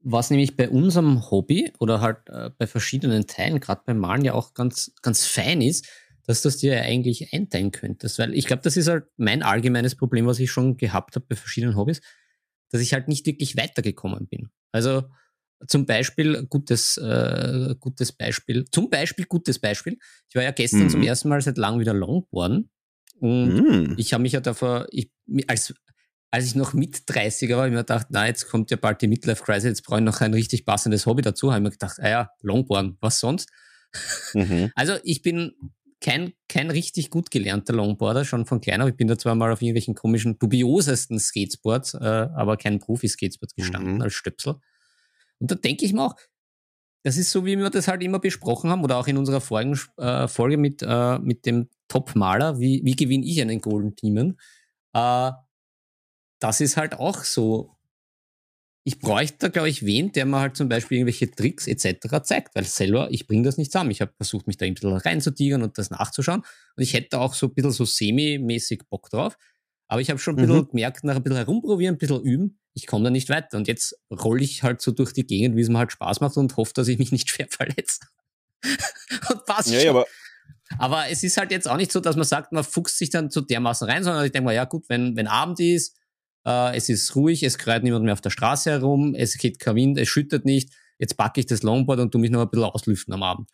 was nämlich bei unserem Hobby oder halt äh, bei verschiedenen Teilen, gerade beim Malen ja auch ganz, ganz fein ist, dass du das dir eigentlich einteilen könntest. Weil ich glaube, das ist halt mein allgemeines Problem, was ich schon gehabt habe bei verschiedenen Hobbys, dass ich halt nicht wirklich weitergekommen bin. Also zum Beispiel, gutes, äh, gutes Beispiel, zum Beispiel gutes Beispiel. Ich war ja gestern mhm. zum ersten Mal seit langem wieder Longboarden und mhm. ich habe mich ja davor, ich, als, als ich noch mit 30er war, habe ich mir gedacht, na, jetzt kommt ja bald die Midlife Crisis, jetzt brauche ich noch ein richtig passendes Hobby dazu. Habe ich mir gedacht, ah ja, Longboarden, was sonst? Mhm. Also ich bin kein, kein richtig gut gelernter Longboarder, schon von klein auf. Ich bin da zwar mal auf irgendwelchen komischen, dubiosesten Skateboards, äh, aber kein Profi-Skateboard gestanden mhm. als Stöpsel. Und da denke ich mir auch, das ist so, wie wir das halt immer besprochen haben, oder auch in unserer vorigen äh, Folge mit, äh, mit dem Top-Maler, wie, wie gewinne ich einen Golden Demon? Äh, das ist halt auch so ich bräuchte da, glaube ich, wen, der mir halt zum Beispiel irgendwelche Tricks etc. zeigt, weil selber, ich bringe das nicht zusammen. Ich habe versucht, mich da ein bisschen reinzutigern und das nachzuschauen. Und ich hätte auch so ein bisschen so semi-mäßig Bock drauf. Aber ich habe schon ein bisschen mhm. gemerkt, nach ein bisschen herumprobieren, ein bisschen üben, ich komme da nicht weiter. Und jetzt rolle ich halt so durch die Gegend, wie es mir halt Spaß macht und hoffe, dass ich mich nicht schwer verletze. und passt ja, schon. Aber, aber es ist halt jetzt auch nicht so, dass man sagt, man fuchst sich dann zu dermaßen rein, sondern ich denke mal, ja gut, wenn, wenn Abend ist, äh, es ist ruhig, es kreuzt niemand mehr auf der Straße herum, es geht kein Wind, es schüttet nicht. Jetzt packe ich das Longboard und tu mich noch ein bisschen auslüften am Abend.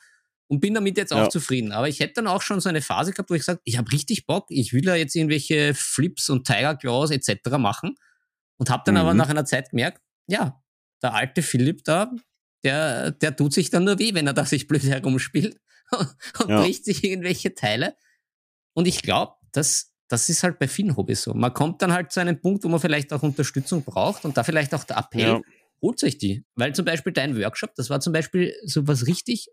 Und bin damit jetzt auch ja. zufrieden. Aber ich hätte dann auch schon so eine Phase gehabt, wo ich gesagt ich habe richtig Bock, ich will da jetzt irgendwelche Flips und Tiger Claws etc. machen. Und habe dann mhm. aber nach einer Zeit gemerkt, ja, der alte Philipp da, der, der tut sich dann nur weh, wenn er da sich blöd herumspielt und ja. bricht sich irgendwelche Teile. Und ich glaube, dass das ist halt bei vielen Hobbys so. Man kommt dann halt zu einem Punkt, wo man vielleicht auch Unterstützung braucht und da vielleicht auch der Appell, ja. holt sich die. Weil zum Beispiel dein Workshop, das war zum Beispiel so was richtig,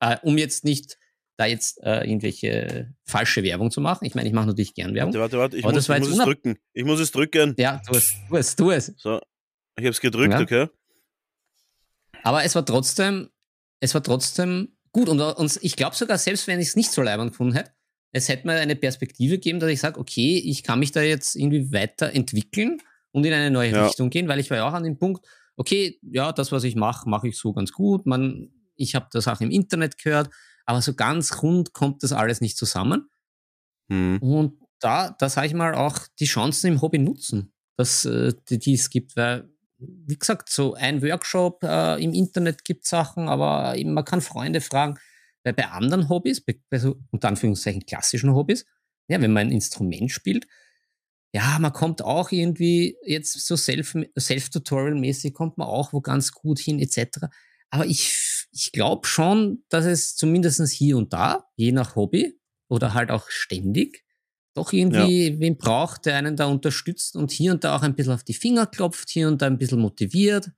äh, um jetzt nicht da jetzt äh, irgendwelche falsche Werbung zu machen. Ich meine, ich mache natürlich gern Werbung. Warte, warte, warte. Ich, muss, ich muss es drücken. Ich muss es drücken. Ja, tu es, tu es, tu es. So, ich habe es gedrückt, ja. okay. Aber es war trotzdem, es war trotzdem gut und, und ich glaube sogar, selbst wenn ich es nicht so leibend gefunden hätte, es hätte mir eine Perspektive gegeben, dass ich sage, okay, ich kann mich da jetzt irgendwie weiterentwickeln und in eine neue ja. Richtung gehen, weil ich war ja auch an dem Punkt, okay, ja, das, was ich mache, mache ich so ganz gut. Man, ich habe das auch im Internet gehört, aber so ganz rund kommt das alles nicht zusammen. Hm. Und da, da sage ich mal auch die Chancen im Hobby nutzen, dass, äh, die, die es gibt, weil wie gesagt, so ein Workshop äh, im Internet gibt Sachen, aber eben, man kann Freunde fragen. Weil bei anderen Hobbys, bei, bei so unter Anführungszeichen klassischen Hobbys, ja, wenn man ein Instrument spielt, ja, man kommt auch irgendwie jetzt so Self-Tutorial-mäßig kommt man auch wo ganz gut hin, etc. Aber ich, ich glaube schon, dass es zumindest hier und da, je nach Hobby oder halt auch ständig, doch irgendwie ja. wen braucht, der einen da unterstützt und hier und da auch ein bisschen auf die Finger klopft, hier und da ein bisschen motiviert,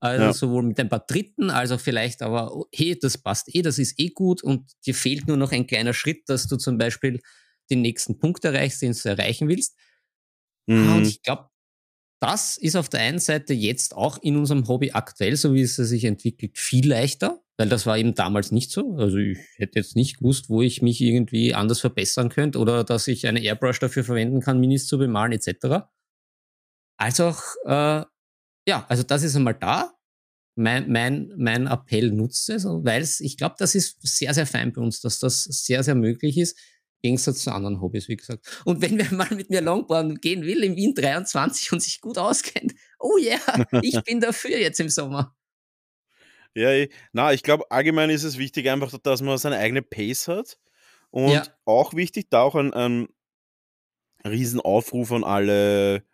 also ja. sowohl mit ein paar Dritten, als auch vielleicht aber, oh, hey, das passt eh, das ist eh gut und dir fehlt nur noch ein kleiner Schritt, dass du zum Beispiel den nächsten Punkt erreichst, den du erreichen willst. Ah, mhm. Und ich glaube, das ist auf der einen Seite jetzt auch in unserem Hobby aktuell, so wie es sich entwickelt, viel leichter, weil das war eben damals nicht so. Also ich hätte jetzt nicht gewusst, wo ich mich irgendwie anders verbessern könnte oder dass ich eine Airbrush dafür verwenden kann, Minis zu bemalen etc. Als auch äh, ja, also das ist einmal da. Mein, mein, mein Appell nutzt es, weil ich glaube, das ist sehr, sehr fein bei uns, dass das sehr, sehr möglich ist. Im Gegensatz zu anderen Hobbys, wie gesagt. Und wenn wer mal mit mir Longboarden gehen will im Wien 23 und sich gut auskennt, oh ja, yeah, ich bin dafür jetzt im Sommer. Ja, ich, na, ich glaube, allgemein ist es wichtig einfach, dass man seine eigene Pace hat. Und ja. auch wichtig, da auch ein, ein Riesenaufruf an alle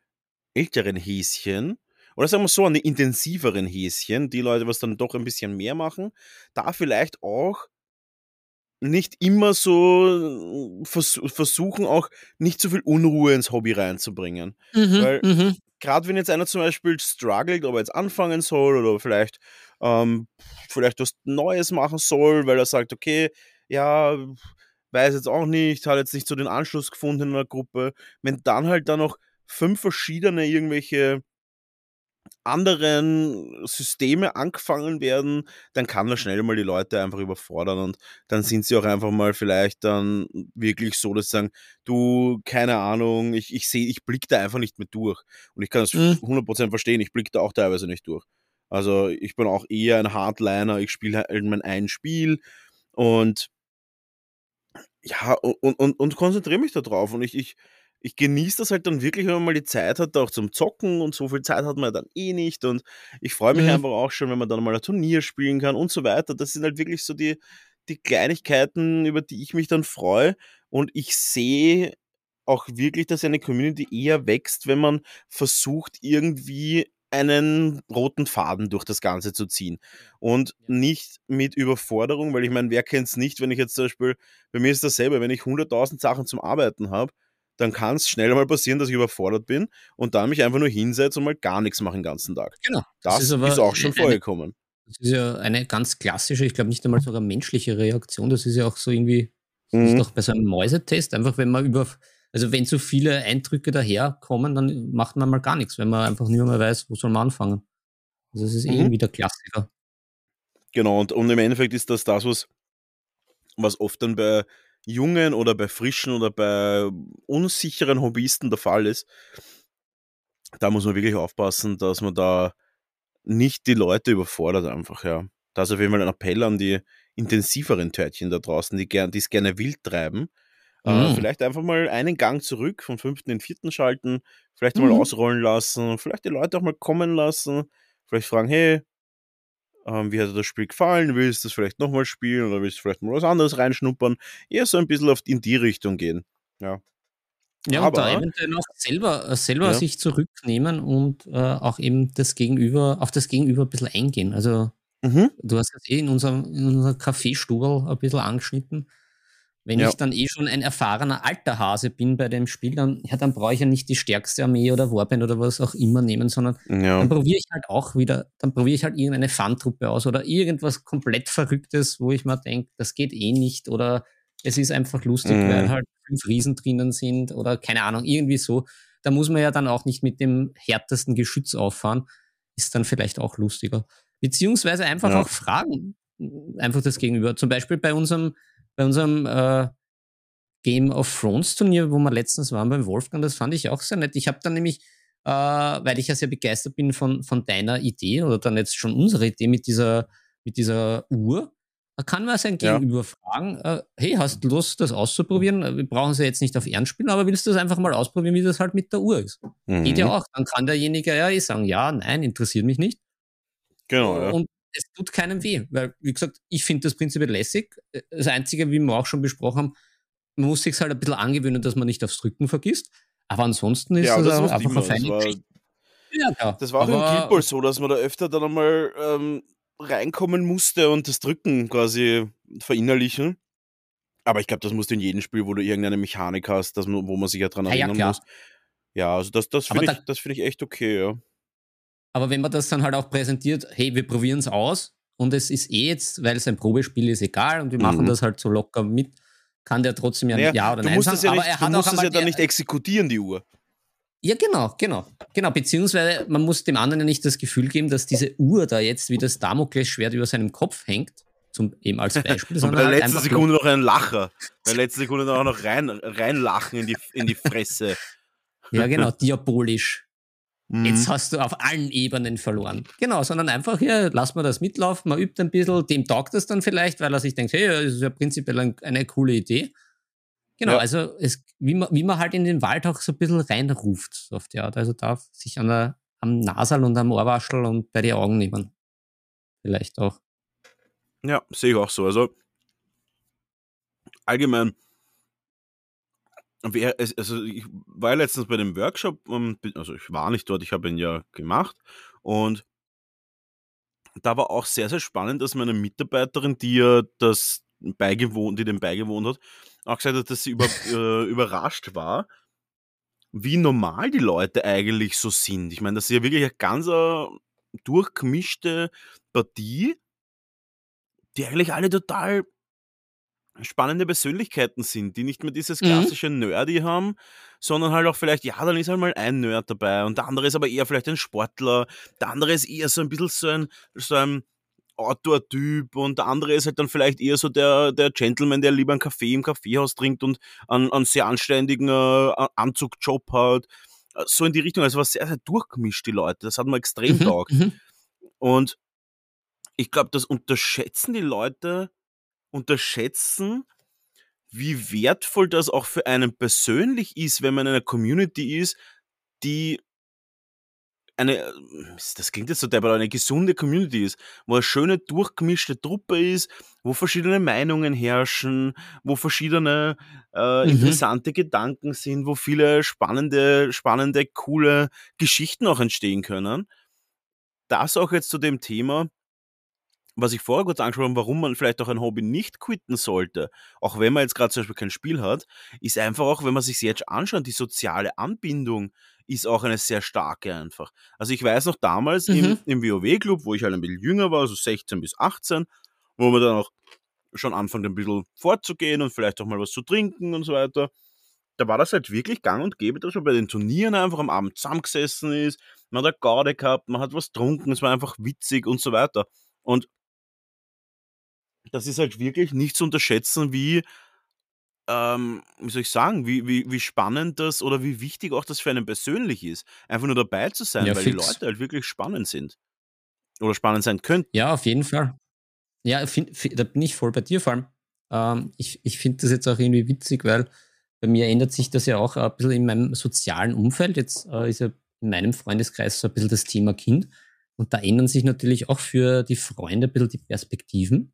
älteren Häschen oder sagen wir so, an die intensiveren Häschen, die Leute, was dann doch ein bisschen mehr machen, da vielleicht auch nicht immer so vers versuchen, auch nicht so viel Unruhe ins Hobby reinzubringen. Mhm, Weil mhm. gerade wenn jetzt einer zum Beispiel struggelt, ob er jetzt anfangen soll oder vielleicht, ähm, vielleicht was Neues machen soll, weil er sagt, okay, ja, weiß jetzt auch nicht, hat jetzt nicht so den Anschluss gefunden in einer Gruppe. Wenn dann halt da noch fünf verschiedene irgendwelche anderen Systeme angefangen werden, dann kann das schnell mal die Leute einfach überfordern und dann sind sie auch einfach mal vielleicht dann wirklich so, dass sie sagen, du, keine Ahnung, ich, ich sehe, ich blick da einfach nicht mehr durch. Und ich kann das Mhm. 100% verstehen, ich blick da auch teilweise nicht durch. Also ich bin auch eher ein Hardliner, ich spiele halt mein ein Spiel und ja, und, und, und konzentriere mich da drauf und ich, ich, ich genieße das halt dann wirklich, wenn man mal die Zeit hat, auch zum Zocken und so viel Zeit hat man dann eh nicht und ich freue mich Mhm. einfach auch schon, wenn man dann mal ein Turnier spielen kann und so weiter. Das sind halt wirklich so die, die Kleinigkeiten, über die ich mich dann freue und ich sehe auch wirklich, dass eine Community eher wächst, wenn man versucht, irgendwie einen roten Faden durch das Ganze zu ziehen und nicht mit Überforderung, weil ich meine, wer kennt es nicht, wenn ich jetzt zum Beispiel, bei mir ist dasselbe, wenn ich 100.000 Sachen zum Arbeiten habe, dann kann es schnell mal passieren, dass ich überfordert bin und dann mich einfach nur hinsetze und mal gar nichts mache den ganzen Tag. Genau. Das, ist, aber auch schon eine- vorgekommen. Das ist ja eine ganz klassische, ich glaube nicht einmal sogar menschliche Reaktion. Das ist ja auch so irgendwie, das ist Mhm. doch bei so einem Mäusetest, einfach wenn man über, also wenn zu viele Eindrücke daherkommen, dann macht man mal gar nichts, wenn man einfach nicht mehr weiß, wo soll man anfangen. Also das ist Mhm. irgendwie der Klassiker. Genau, und, und im Endeffekt ist das das, was, was oft dann bei jungen oder bei frischen oder bei unsicheren Hobbyisten der Fall ist. Da muss man wirklich aufpassen, dass man da nicht die Leute überfordert einfach, ja. Da ist auf jeden Fall ein Appell an die intensiveren Törtchen da draußen, die es gerne wild treiben. Äh, Mhm. vielleicht einfach mal einen Gang zurück, vom fünften in den vierten schalten, vielleicht mal Mhm. ausrollen lassen, vielleicht die Leute auch mal kommen lassen, vielleicht fragen, hey, ähm, wie hat dir das Spiel gefallen? Willst du das vielleicht nochmal spielen oder willst du vielleicht mal was anderes reinschnuppern? Eher so ein bisschen auf, in die Richtung gehen. Ja. Ja, und da Aber- eventuell auch selber, äh, selber Ja. sich zurücknehmen und äh, auch eben das Gegenüber, auf das Gegenüber ein bisschen eingehen. Also Mhm. du hast das eh in unserem, in unserer Kaffeestube ein bisschen angeschnitten. Wenn Ja. ich dann eh schon ein erfahrener alter Hase bin bei dem Spiel, dann, ja, dann brauche ich ja nicht die stärkste Armee oder Warband oder was auch immer nehmen, sondern Ja. dann probiere ich halt auch wieder, dann probiere ich halt irgendeine Fun-Truppe aus oder irgendwas komplett Verrücktes, wo ich mir denke, das geht eh nicht oder es ist einfach lustig, Mhm. weil halt fünf Riesen drinnen sind oder keine Ahnung, irgendwie so. Da muss man ja dann auch nicht mit dem härtesten Geschütz auffahren. Ist dann vielleicht auch lustiger. Beziehungsweise einfach Ja. auch fragen. Einfach das Gegenüber. Zum Beispiel bei unserem, bei unserem äh, Game of Thrones Turnier, wo wir letztens waren beim Wolfgang, das fand ich auch sehr nett. Ich habe dann nämlich, äh, weil ich ja sehr begeistert bin von, von deiner Idee oder dann jetzt schon unsere Idee mit dieser, mit dieser Uhr, da kann man sein Ja. Gegenüber fragen, äh, hey, hast du Lust, das auszuprobieren? Wir brauchen sie jetzt nicht auf Ernst spielen, aber willst du das einfach mal ausprobieren, wie das halt mit der Uhr ist? Mhm. Geht ja auch. Dann kann derjenige ja eh sagen, ja, nein, interessiert mich nicht. Genau, ja. Und es tut keinem weh, weil, wie gesagt, ich finde das prinzipiell lässig. Das Einzige, wie wir auch schon besprochen haben, man muss sich halt ein bisschen angewöhnen, dass man nicht aufs Drücken vergisst. Aber ansonsten ist Ja, das, das einfach eine feine Das war-. Ja, klar. Das war auch Guild Ball so, dass man da öfter dann einmal ähm, reinkommen musste und das Drücken quasi verinnerlichen. Aber ich glaube, das musst du in jedem Spiel, wo du irgendeine Mechanik hast, dass man, wo man sich ja dran Ah, ja, erinnern klar. muss. Ja, also das, das finde ich, da- das find ich echt okay, ja. Aber wenn man das dann halt auch präsentiert, hey, wir probieren es aus und es ist eh jetzt, weil es ein Probespiel ist, egal und wir machen Mhm. das halt so locker mit, kann der trotzdem ja Naja, Ja oder du Nein musst sagen. ja, aber nicht, er du hat musst auch das ja dann nicht exekutieren, die Uhr. Ja, genau, genau. Genau, beziehungsweise man muss dem anderen ja nicht das Gefühl geben, dass diese Uhr da jetzt wie das Damoklesschwert über seinem Kopf hängt, zum, eben als Beispiel, Und bei der halt letzten Sekunde noch ein Lacher. Bei der letzten Sekunde dann auch noch rein, reinlachen in die, in die Fresse. Ja, genau, diabolisch. Mhm. Jetzt hast du auf allen Ebenen verloren. Genau, sondern einfach hier, lass mal das mitlaufen, man übt ein bisschen, dem taugt das dann vielleicht, weil er sich denkt, hey, das ist ja prinzipiell ein, eine coole Idee. Genau, Ja. also es, wie, man, wie man halt in den Wald auch so ein bisschen reinruft, so auf die Art. Also darf sich an der, am Nasal und am Ohrwaschel und bei die Augen nehmen. Vielleicht auch. Ja, sehe ich auch so. Also allgemein, wer, also ich war ja letztens bei dem Workshop, also ich war nicht dort, ich habe ihn ja gemacht und da war auch sehr, sehr spannend, dass meine Mitarbeiterin, die ja das beigewohnt, die dem beigewohnt hat, auch gesagt hat, dass sie über, äh, überrascht war, wie normal die Leute eigentlich so sind. Ich meine, das ist ja wirklich eine ganz äh, durchgemischte Partie, die eigentlich alle total spannende Persönlichkeiten sind, die nicht mehr dieses Mhm. klassische Nerdy haben, sondern halt auch vielleicht, ja, dann ist halt mal ein Nerd dabei und der andere ist aber eher vielleicht ein Sportler, der andere ist eher so ein bisschen so ein, so ein Outdoor-Typ und der andere ist halt dann vielleicht eher so der, der Gentleman, der lieber einen Kaffee im Kaffeehaus trinkt und einen, einen sehr anständigen äh, Anzugjob hat. Äh, So in die Richtung. Also war sehr, sehr durchgemischt, die Leute. Das hat mir extrem Mhm, taugt. mhm. Und ich glaube, das unterschätzen die Leute, unterschätzen, wie wertvoll das auch für einen persönlich ist, wenn man in einer Community ist, die eine, das klingt jetzt so aber eine gesunde Community ist, wo eine schöne durchgemischte Truppe ist, wo verschiedene Meinungen herrschen, wo verschiedene äh, Mhm. interessante Gedanken sind, wo viele spannende, spannende, coole Geschichten auch entstehen können. Das auch jetzt zu dem Thema, was ich vorher kurz angesprochen habe, warum man vielleicht auch ein Hobby nicht quitten sollte, auch wenn man jetzt gerade zum Beispiel kein Spiel hat, ist einfach auch, wenn man sich jetzt anschaut, die soziale Anbindung ist auch eine sehr starke einfach. Also ich weiß noch damals im, Mhm. im WoW-Club, wo ich halt ein bisschen jünger war, also 16 bis 18, wo man dann auch schon anfängt, ein bisschen fortzugehen und vielleicht auch mal was zu trinken und so weiter. Da war das halt wirklich gang und gäbe, dass man bei den Turnieren einfach am Abend zusammengesessen ist, man hat eine Garde gehabt, man hat was getrunken, es war einfach witzig und so weiter. Und das ist halt wirklich nicht zu unterschätzen, wie, ähm, wie soll ich sagen, wie, wie, wie spannend das oder wie wichtig auch das für einen persönlich ist. Einfach nur dabei zu sein, Ja, weil die fix. Leute halt wirklich spannend sind. Oder spannend sein könnten. Ja, auf jeden Fall. Ja, find, find, da bin ich voll bei dir vor allem. Ähm, ich ich finde das jetzt auch irgendwie witzig, weil bei mir ändert sich das ja auch ein bisschen in meinem sozialen Umfeld. Jetzt äh, ist ja in meinem Freundeskreis so ein bisschen das Thema Kind. Und da ändern sich natürlich auch für die Freunde ein bisschen die Perspektiven.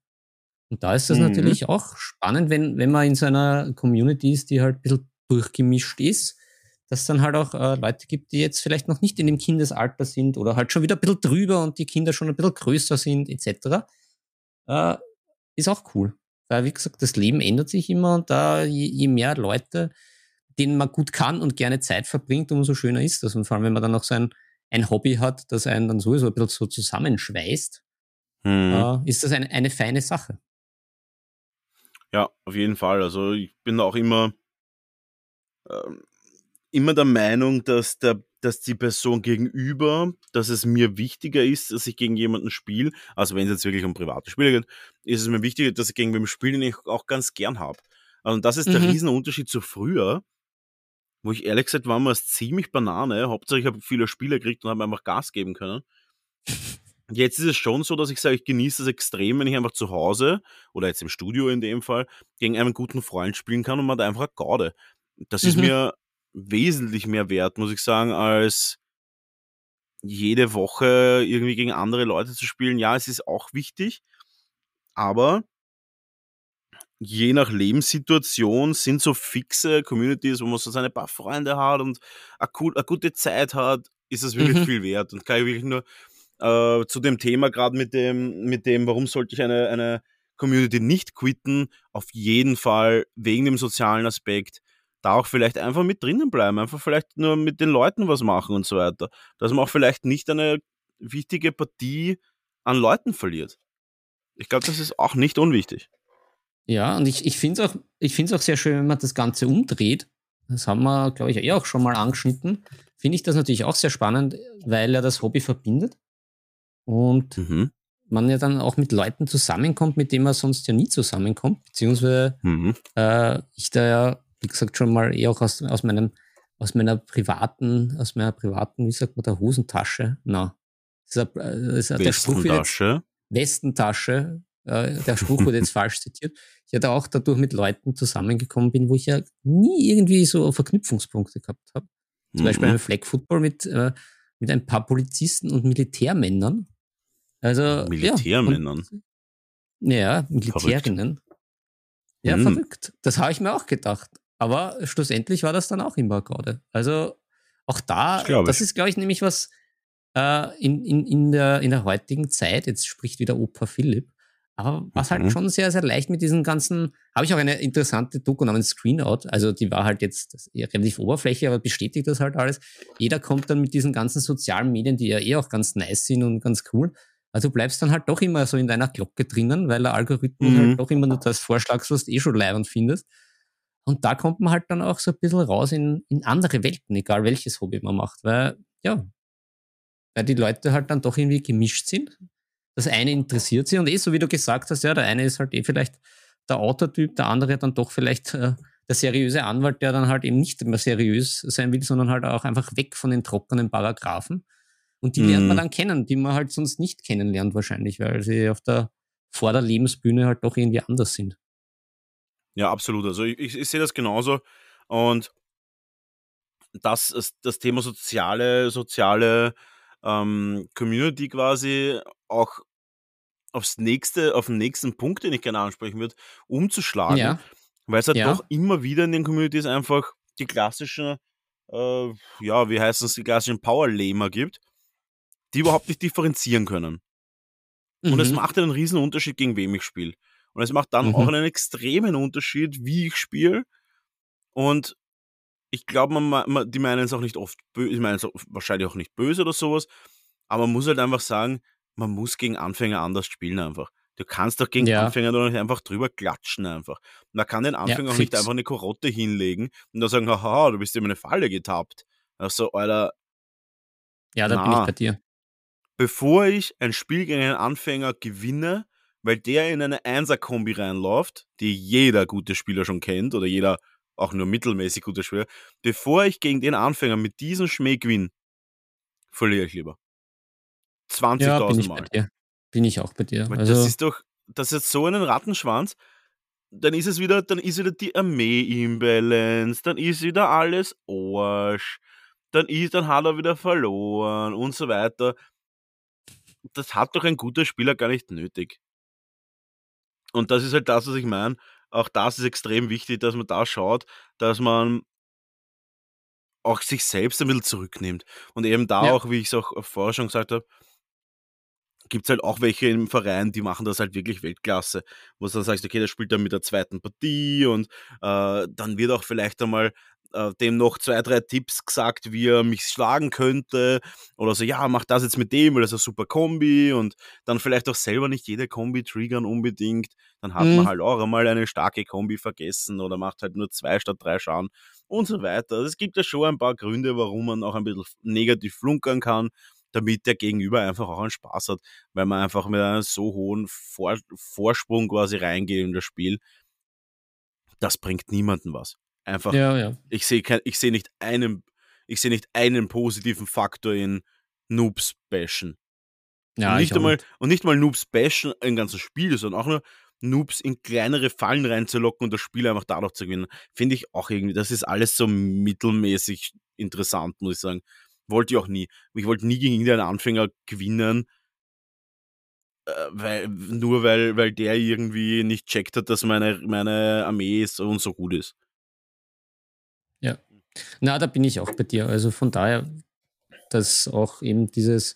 Und da ist das Mhm. natürlich auch spannend, wenn, wenn man in so einer Community ist, die halt ein bisschen durchgemischt ist, dass es dann halt auch äh, Leute gibt, die jetzt vielleicht noch nicht in dem Kindesalter sind oder halt schon wieder ein bisschen drüber und die Kinder schon ein bisschen größer sind, etc. Äh, ist auch cool. Weil, wie gesagt, das Leben ändert sich immer und da je, je mehr Leute, denen man gut kann und gerne Zeit verbringt, umso schöner ist das. Und vor allem, wenn man dann noch so ein, ein Hobby hat, das einen dann sowieso ein bisschen so zusammenschweißt, Mhm. äh, ist das eine, eine feine Sache. Ja, auf jeden Fall. Also ich bin auch immer, ähm, immer der Meinung, dass, der, dass die Person gegenüber, dass es mir wichtiger ist, dass ich gegen jemanden spiele. Also wenn es jetzt wirklich um private Spiele geht, ist es mir wichtiger, dass ich gegen wem spiele, den ich auch ganz gern habe. Also das ist der Mhm. Riesenunterschied zu früher, wo ich ehrlich gesagt war mal ziemlich Banane. Hauptsache ich habe viele Spiele gekriegt und habe einfach Gas geben können. Jetzt ist es schon so, dass ich sage, ich genieße es extrem, wenn ich einfach zu Hause oder jetzt im Studio in dem Fall gegen einen guten Freund spielen kann und man hat einfach Gaude. Das ist Mhm. mir wesentlich mehr wert, muss ich sagen, als jede Woche irgendwie gegen andere Leute zu spielen. Ja, es ist auch wichtig, aber je nach Lebenssituation sind so fixe Communities, wo man so seine paar Freunde hat und eine, gute Zeit hat, ist es wirklich Mhm. viel wert. Und kann ich wirklich nur äh, zu dem Thema gerade mit dem, mit dem, warum sollte ich eine, eine Community nicht quitten, auf jeden Fall wegen dem sozialen Aspekt, da auch vielleicht einfach mit drinnen bleiben, einfach vielleicht nur mit den Leuten was machen und so weiter. Dass man auch vielleicht nicht eine wichtige Partie an Leuten verliert. Ich glaube, das ist auch nicht unwichtig. Ja, und ich, ich finde es auch, auch sehr schön, wenn man das Ganze umdreht. Das haben wir, glaube ich, eh auch schon mal angeschnitten. Finde ich das natürlich auch sehr spannend, weil er das Hobby verbindet. Und Mhm. man ja dann auch mit Leuten zusammenkommt, mit denen man sonst ja nie zusammenkommt. Beziehungsweise Mhm. äh, ich da ja, wie gesagt, schon mal eh auch aus, aus meinem, aus meiner privaten, aus meiner privaten, wie sagt man, der Hosentasche, na. Ist, ein- äh, ist, ein- der Spruch Westentasche. Westentasche, äh, der Spruch wurde jetzt falsch zitiert. Ich da auch dadurch mit Leuten zusammengekommen bin, wo ich ja nie irgendwie so Verknüpfungspunkte gehabt habe. Zum Beispiel Mhm. beim Flag Football mit, äh, mit ein paar Polizisten und Militärmännern. Also, Militärmännern. Ja, und, ja Militärinnen. Ja, Hm. verrückt. Das habe ich mir auch gedacht. Aber schlussendlich war das dann auch immer gerade. Also auch da, Das das ist, glaube ich, nämlich was äh, in, in, in, der, in der heutigen Zeit, jetzt spricht wieder Opa Philipp, Aber was halt mhm. schon sehr, sehr leicht mit diesen ganzen, habe ich auch eine interessante Doku namens Screenout, also die war halt jetzt relativ oberflächlich, aber bestätigt das halt alles. Jeder kommt dann mit diesen ganzen sozialen Medien, die ja eh auch ganz nice sind und ganz cool. Also du bleibst dann halt doch immer so in deiner Glocke drinnen, weil der Algorithmus mhm. halt doch immer nur das Vorschlags, was du eh schon leibend findest. Und da kommt man halt dann auch so ein bisschen raus in, in andere Welten, egal welches Hobby man macht, weil, ja, weil die Leute halt dann doch irgendwie gemischt sind das eine interessiert sie und eh, so wie du gesagt hast, ja, der eine ist halt eh vielleicht der Autotyp, der andere dann doch vielleicht äh, der seriöse Anwalt, der dann halt eben nicht mehr seriös sein will, sondern halt auch einfach weg von den trockenen Paragraphen. Und die mhm. lernt man mhm. dann kennen, die man halt sonst nicht kennenlernt wahrscheinlich, weil sie auf der, vor der Lebensbühne halt doch irgendwie anders sind. Ja, absolut. Also ich, ich, ich sehe das genauso. Und das, das Thema soziale, soziale ähm, Community quasi auch aufs nächste, auf den nächsten Punkt, den ich gerne ansprechen würde, umzuschlagen. Ja. Weil es halt ja. doch immer wieder in den Communities einfach die klassischen, äh, ja, wie heißt es, die klassischen Power-Lamer gibt, die überhaupt nicht differenzieren können. Und es mhm. macht einen riesen Unterschied, gegen wem ich spiele. Und es macht dann mhm. auch einen extremen Unterschied, wie ich spiele. Und ich glaube, man, man, die meinen es auch nicht oft böse, ich meine es wahrscheinlich auch nicht böse oder sowas, aber man muss halt einfach sagen, man muss gegen Anfänger anders spielen einfach. Du kannst doch gegen ja. Anfänger doch nicht einfach drüber klatschen einfach. Man kann den Anfänger ja, auch nicht einfach eine Karotte hinlegen und dann sagen, haha, du bist in eine Falle getappt. Also, Alter. Ja, da na, bin ich bei dir. Bevor ich ein Spiel gegen einen Anfänger gewinne, weil der in eine Einser-Kombi reinläuft, die jeder gute Spieler schon kennt oder jeder auch nur mittelmäßig guter Spieler, bevor ich gegen den Anfänger mit diesem Schmäh gewinne, verliere ich lieber. 20.000 ja, bin Mal. Dir. Bin ich auch bei dir. also, das ist doch, das ist so einen Rattenschwanz. Dann ist es wieder, dann ist wieder die Armee-Imbalance, dann ist wieder alles Arsch, dann ist, dann hat er wieder verloren und so weiter. Das hat doch ein guter Spieler gar nicht nötig. Und das ist halt das, was ich meine auch das ist extrem wichtig, dass man da schaut, dass man auch sich selbst ein bisschen zurücknimmt. Und eben da ja. auch, wie ich es auch vorher schon gesagt habe, gibt es halt auch welche im Verein, die machen das halt wirklich Weltklasse, wo du dann sagst, okay, der spielt dann mit der zweiten Partie und äh, dann wird auch vielleicht einmal äh, dem noch zwei, drei Tipps gesagt, wie er mich schlagen könnte. Oder so, ja, mach das jetzt mit dem, weil das ist eine super Kombi und dann vielleicht auch selber nicht jede Kombi triggern unbedingt. Dann hat mhm. man halt auch einmal eine starke Kombi vergessen oder macht halt nur zwei statt drei Schaden und so weiter. Also es gibt ja schon ein paar Gründe, warum man auch ein bisschen negativ flunkern kann damit der Gegenüber einfach auch einen Spaß hat, weil man einfach mit einem so hohen Vor Vorsprung quasi reingeht in das Spiel. Das bringt niemandem was. Einfach, ja, ja. ich sehe ich sehe nicht einen, ich sehe nicht einen positiven Faktor in Noobs bashen. Ja, und nicht einmal, und nicht mal Noobs bashen ein ganzes Spiel, sondern auch nur Noobs in kleinere Fallen reinzulocken und das Spiel einfach dadurch zu gewinnen. Finde ich auch irgendwie, das ist alles so mittelmäßig interessant, muss ich sagen. Wollte ich auch nie. Ich wollte nie gegen irgendeinen Anfänger gewinnen, äh, weil, nur weil, weil der irgendwie nicht checkt hat, dass meine, meine Armee so und so gut ist. Ja. Na, da bin ich auch bei dir. Also von daher, dass auch eben dieses,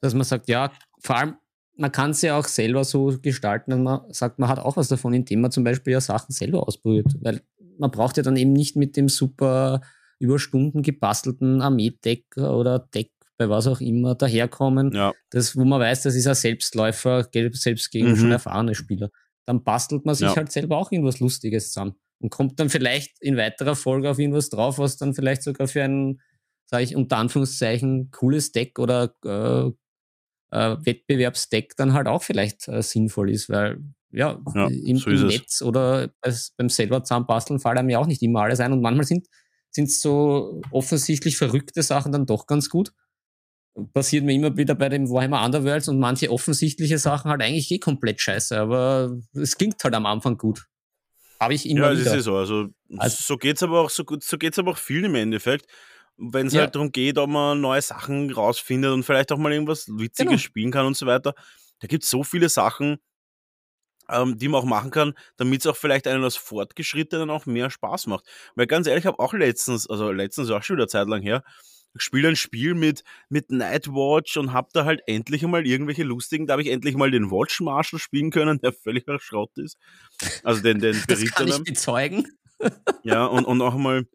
dass man sagt, ja, vor allem, man kann es ja auch selber so gestalten, dass man sagt, man hat auch was davon, indem man zum Beispiel ja Sachen selber ausprobiert. Weil man braucht ja dann eben nicht mit dem super über Stunden gebastelten Armee-Deck oder Deck bei was auch immer daherkommen. Ja. Das, wo man weiß, das ist ein Selbstläufer, selbst gegen mhm. schon erfahrene Spieler. Dann bastelt man sich ja. halt selber auch irgendwas Lustiges zusammen und kommt dann vielleicht in weiterer Folge auf irgendwas drauf, was dann vielleicht sogar für ein, sage ich unter Anführungszeichen, cooles Deck oder äh, äh, Wettbewerbsdeck dann halt auch vielleicht äh, sinnvoll ist, weil ja, ja im, so im Netz oder beim selber zusammenbasteln fallen einem ja auch nicht immer alles ein und manchmal sind sind so offensichtlich verrückte Sachen dann doch ganz gut. Passiert mir immer wieder bei dem Warhammer Underworlds und manche offensichtliche Sachen halt eigentlich eh komplett scheiße, aber es klingt halt am Anfang gut. Habe ich immer ja, wieder. Ja, das ist so. Also, also so geht's aber auch so gut, so geht's aber auch vielen im Endeffekt. Wenn es ja. halt darum geht, ob man neue Sachen rausfindet und vielleicht auch mal irgendwas Witziges genau. spielen kann und so weiter. Da gibt es so viele Sachen, ähm, die man auch machen kann, damit es auch vielleicht einen als Fortgeschrittenen auch mehr Spaß macht. Weil ganz ehrlich, ich habe auch letztens, also letztens auch schon wieder Zeit lang her, spiele ein Spiel mit, mit Nightwatch und hab da halt endlich einmal irgendwelche lustigen, da habe ich endlich mal den Watch Marshal spielen können, der völliger Schrott ist. Also den, den Das kann ich bezeugen. Ja, und, und auch mal,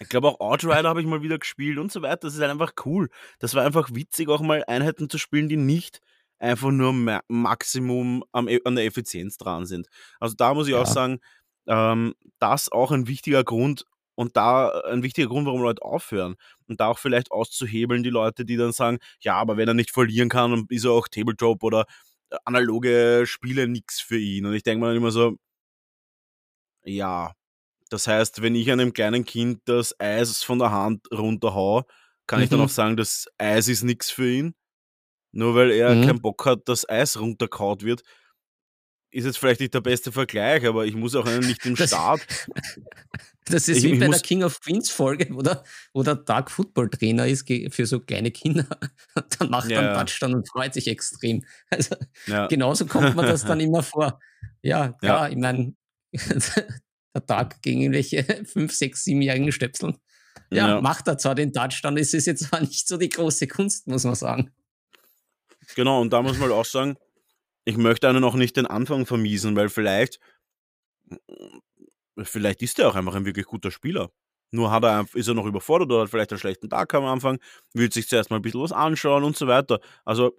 ich glaube auch Outrider habe ich mal wieder gespielt und so weiter. Das ist halt einfach cool. Das war einfach witzig, auch mal Einheiten zu spielen, die nicht einfach nur ma Maximum am, E- an der Effizienz dran sind. Also da muss ich auch Ja. sagen, ähm, das auch ein wichtiger Grund und da ein wichtiger Grund, warum Leute aufhören. Und da auch vielleicht auszuhebeln, die Leute, die dann sagen, ja, aber wenn er nicht verlieren kann, dann ist er auch Tabletop oder äh, analoge Spiele nix für ihn. Und ich denke mir dann immer so, ja, das heißt, wenn ich einem kleinen Kind das Eis von der Hand runterhau, kann ich dann Mhm. auch sagen, das Eis ist nix für ihn. Nur weil er Mhm. keinen Bock hat, dass Eis runterkaut wird. Ist jetzt vielleicht nicht der beste Vergleich, aber ich muss auch einen nicht im Start. Das ist Ich- wie ich bei der King of Queens Folge, wo der, wo der Dark Football Trainer ist für so kleine Kinder. Dann macht Ja, er ja. einen Touchdown und freut sich extrem. Also Ja. genauso kommt man das dann immer vor. Ja, klar, ich meine, der Dark gegen irgendwelche 5, 6, 7-jährigen Stöpseln. Ja, Ja. macht er zwar den Touchdown, es ist jetzt zwar nicht so die große Kunst, muss man sagen. Genau, und da muss man halt auch sagen, ich möchte einen auch nicht den Anfang vermiesen, weil vielleicht, vielleicht ist er auch einfach ein wirklich guter Spieler. Nur hat er, ist er noch überfordert oder hat vielleicht einen schlechten Tag am Anfang, will sich zuerst mal ein bisschen was anschauen und so weiter. Also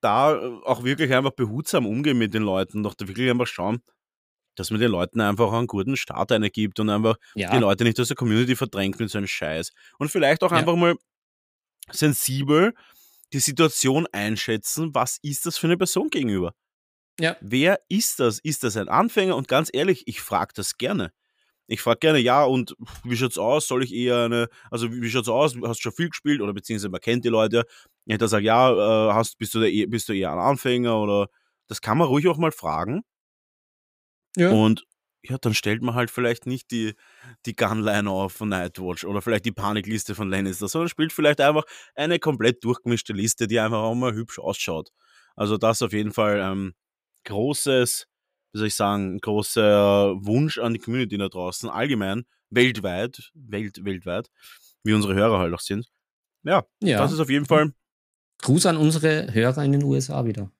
da auch wirklich einfach behutsam umgehen mit den Leuten, doch wirklich einfach schauen, dass man den Leuten einfach einen guten Start eine gibt und einfach Ja, die Leute nicht aus der Community verdrängt mit so einem Scheiß. Und vielleicht auch Ja. einfach mal sensibel die Situation einschätzen, was ist das für eine Person gegenüber? ja, Wer ist das? Ist das ein Anfänger? Und ganz ehrlich, ich frage das gerne. Ich frage gerne, ja, und wie schaut's aus? Soll ich eher eine, also wie schaut's aus? Hast du schon viel gespielt? Oder beziehungsweise man kennt die Leute. Ich da sage, ja, äh, hast, bist, du der, bist du eher ein Anfänger? Oder das kann man ruhig auch mal fragen. ja. Und ja, dann stellt man halt vielleicht nicht die, die Gunline auf von Nightwatch oder vielleicht die Panikliste von Lannister, sondern spielt vielleicht einfach eine komplett durchgemischte Liste, die einfach auch mal hübsch ausschaut. Also das auf jeden Fall ähm, großes, wie soll ich sagen, großer Wunsch an die Community da draußen, allgemein, weltweit, Welt, weltweit, wie unsere Hörer halt auch sind. Ja, ja. das ist auf jeden Fall, Gruß an unsere Hörer in den USA wieder.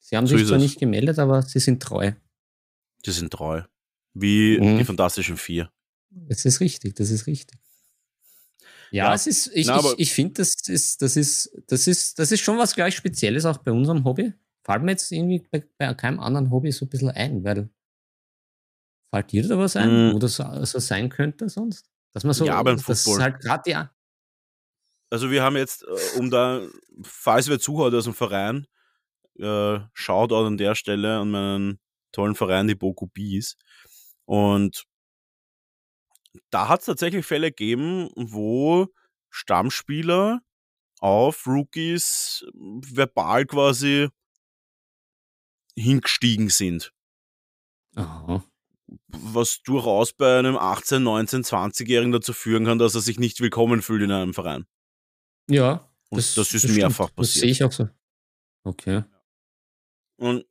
Sie haben So sich zwar es. nicht gemeldet, aber sie sind treu. die sind treu. Wie Mhm. die Fantastischen Vier. Das ist richtig, das ist richtig. Ja, Ja. es ist, ich, Na, ich, ich finde, das ist, das, ist, das, ist, das ist schon was gleich Spezielles auch bei unserem Hobby. Fällt mir jetzt irgendwie bei, bei keinem anderen Hobby so ein bisschen ein, weil fällt dir da was ein, Mm. wo das so, so sein könnte sonst? Dass man so, Ja, beim das Football. halt gerade ja, Also wir haben jetzt, äh, um da, falls wer zuhört aus dem Verein, äh, Shoutout an der Stelle an meinen tollen Verein, die Boku Bees. Und da hat es tatsächlich Fälle gegeben, wo Stammspieler auf Rookies verbal quasi hingestiegen sind. aha, Was durchaus bei einem 18, 19, 20-Jährigen dazu führen kann, dass er sich nicht willkommen fühlt in einem Verein. ja. Und das ist mehrfach Das passiert. sehe ich auch so. Okay. Und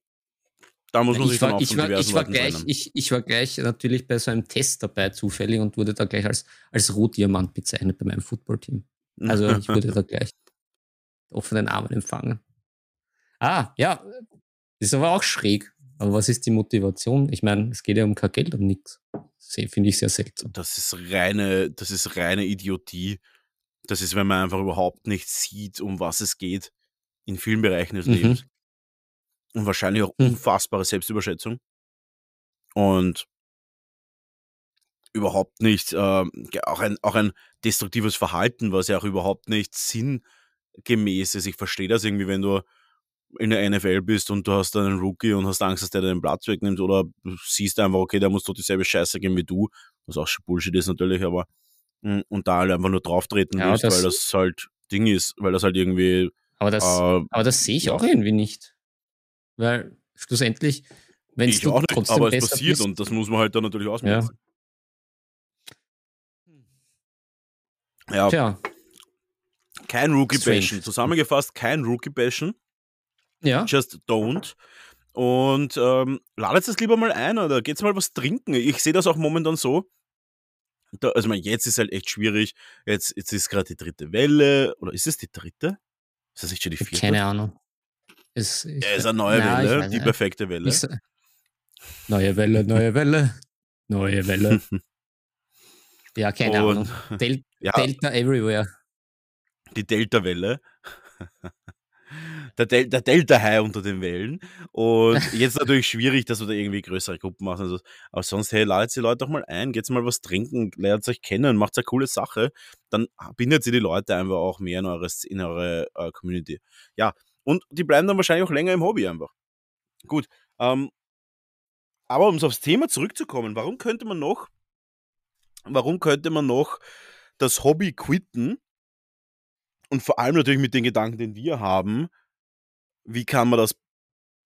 da muss man ich, sich dann war, auch ich, war, ich, war gleich, ich, ich war gleich natürlich bei so einem Test dabei, zufällig, und wurde da gleich als, als Rotdiamant bezeichnet bei meinem Footballteam. Also ich wurde da gleich offenen Armen empfangen. Ah, ja, ist aber auch schräg. Aber was ist die Motivation? Ich meine, es geht ja um kein Geld und nichts. Finde ich sehr seltsam. Das ist reine, das ist reine Idiotie. Das ist, wenn man einfach überhaupt nicht sieht, um was es geht in vielen Bereichen des Mhm. Lebens. Und wahrscheinlich auch Hm. unfassbare Selbstüberschätzung. Und überhaupt nicht, ge- auch, ein, auch ein destruktives Verhalten, was ja auch überhaupt nicht sinngemäß ist. Ich verstehe das irgendwie, wenn du in der NFL bist und du hast einen Rookie und hast Angst, dass der deinen Platz wegnimmt oder siehst einfach, okay, der muss doch dieselbe Scheiße gehen wie du, was auch schon Bullshit ist natürlich, aber mm, und da halt einfach nur drauftreten Ja, willst, das- weil das halt Ding ist, weil das halt irgendwie Aber das, äh, aber das sehe ich auch irgendwie nicht. Weil schlussendlich, wenn du auch nicht, aber es passiert bist, und das muss man halt dann natürlich ausmerzen. Ja, Tja, kein Rookie Strange. Bashen. Zusammengefasst, kein Rookie Bashen. ja, Just don't. Und ähm, ladet es lieber mal ein oder geht's mal was trinken. Ich sehe das auch momentan so. Da, also, ich meine, jetzt ist halt echt schwierig. Jetzt, jetzt ist gerade die dritte Welle. Oder ist es die dritte? Ist das nicht schon die vierte? Keine Ahnung. Es, ich, ja, ist eine neue na, Welle, die perfekte Welle. Ist, neue Welle, neue Welle, neue Welle. ja, keine Und, Ahnung. Del ja, Delta everywhere. Die Delta-Welle der, Del der Delta-High unter den Wellen. Und jetzt natürlich schwierig, dass wir da irgendwie größere Gruppen machen. Also, aber sonst, hey, ladet die Leute doch mal ein, geht's mal was trinken, lernt euch kennen, macht eine coole Sache. Dann bindet sie die Leute einfach auch mehr in, eures, in eure uh, Community. Ja, und die bleiben dann wahrscheinlich auch länger im Hobby einfach. Gut. Ähm, aber um aufs Thema zurückzukommen, warum könnte man noch, warum könnte man noch das Hobby quitten? Und vor allem natürlich mit den Gedanken, den wir haben, wie kann man das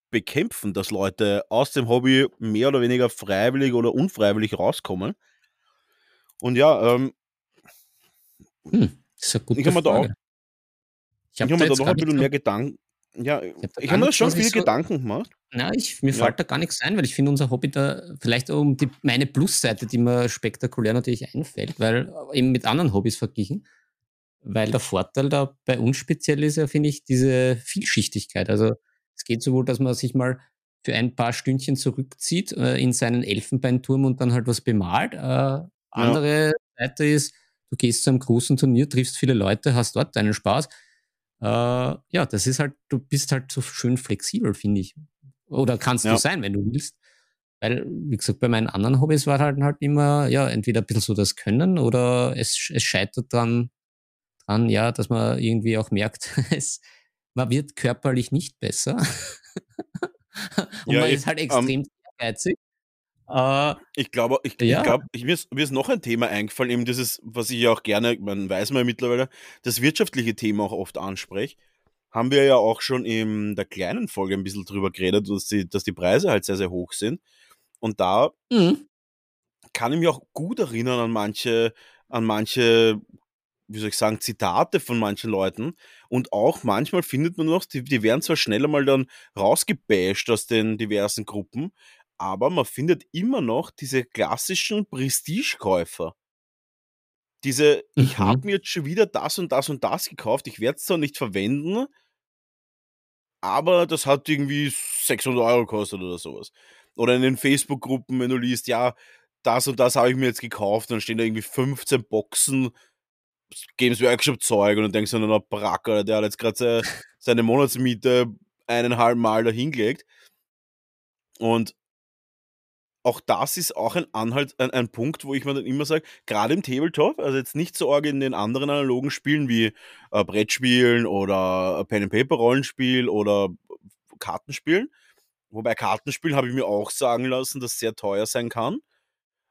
bekämpfen, dass Leute aus dem Hobby mehr oder weniger freiwillig oder unfreiwillig rauskommen. Und ja, ähm, hm, ist eine gute ich habe mir da auch, ich habe mir da noch ein bisschen mehr Gedanken, ja, ich habe hab mir da schon viele so, Gedanken gemacht. Na, ich, mir ja. fällt da gar nichts ein, weil ich finde unser Hobby da vielleicht um die, meine Plusseite, die mir spektakulär natürlich einfällt, weil eben mit anderen Hobbys verglichen, weil der Vorteil da bei uns speziell ist ja, finde ich, diese Vielschichtigkeit. Also es geht sowohl, dass man sich mal für ein paar Stündchen zurückzieht äh, in seinen Elfenbeinturm und dann halt was bemalt. Äh, andere ja. Seite ist, du gehst zu einem großen Turnier, triffst viele Leute, hast dort deinen Spaß. Äh, ja, das ist halt, du bist halt so schön flexibel, finde ich. Oder kannst ja. du sein, wenn du willst. Weil, wie gesagt, bei meinen anderen Hobbys war halt, halt immer, ja, entweder ein bisschen so das Können oder es, es scheitert dann dran, ja, dass man irgendwie auch merkt, es, man wird körperlich nicht besser. Und ja, man ist halt ähm, extrem um, ehrgeizig. Uh, ich glaube, ich, ja. ich glaube, ich, mir, ist, mir ist noch ein Thema eingefallen, eben dieses, was ich ja auch gerne, man weiß man ja mittlerweile, das wirtschaftliche Thema auch oft anspreche. Haben wir ja auch schon in der kleinen Folge ein bisschen drüber geredet, dass die, dass die Preise halt sehr, sehr hoch sind. Und da mhm. kann ich mich auch gut erinnern an manche, an manche wie soll ich sagen, Zitate von manchen Leuten. Und auch manchmal findet man noch, die, die werden zwar schneller mal dann rausgebasht aus den diversen Gruppen, aber man findet immer noch diese klassischen Prestigekäufer. Diese, mhm. ich habe mir jetzt schon wieder das und das und das gekauft, ich werde es zwar nicht verwenden, aber das hat irgendwie 600 Euro gekostet oder sowas. Oder in den Facebook-Gruppen, wenn du liest, ja, das und das habe ich mir jetzt gekauft, dann stehen da irgendwie 15 Boxen Games Workshop Zeug und dann denkst du an einen Bracker, der hat jetzt gerade seine Monatsmiete eineinhalb Mal dahingelegt. Und auch das ist auch ein Anhalt, ein, ein Punkt, wo ich mir dann immer sage, gerade im Tabletop, also jetzt nicht so arg in den anderen analogen Spielen wie äh, Brettspielen oder Pen and Paper Rollenspiel oder Kartenspielen. Wobei Kartenspielen habe ich mir auch sagen lassen, dass sehr teuer sein kann.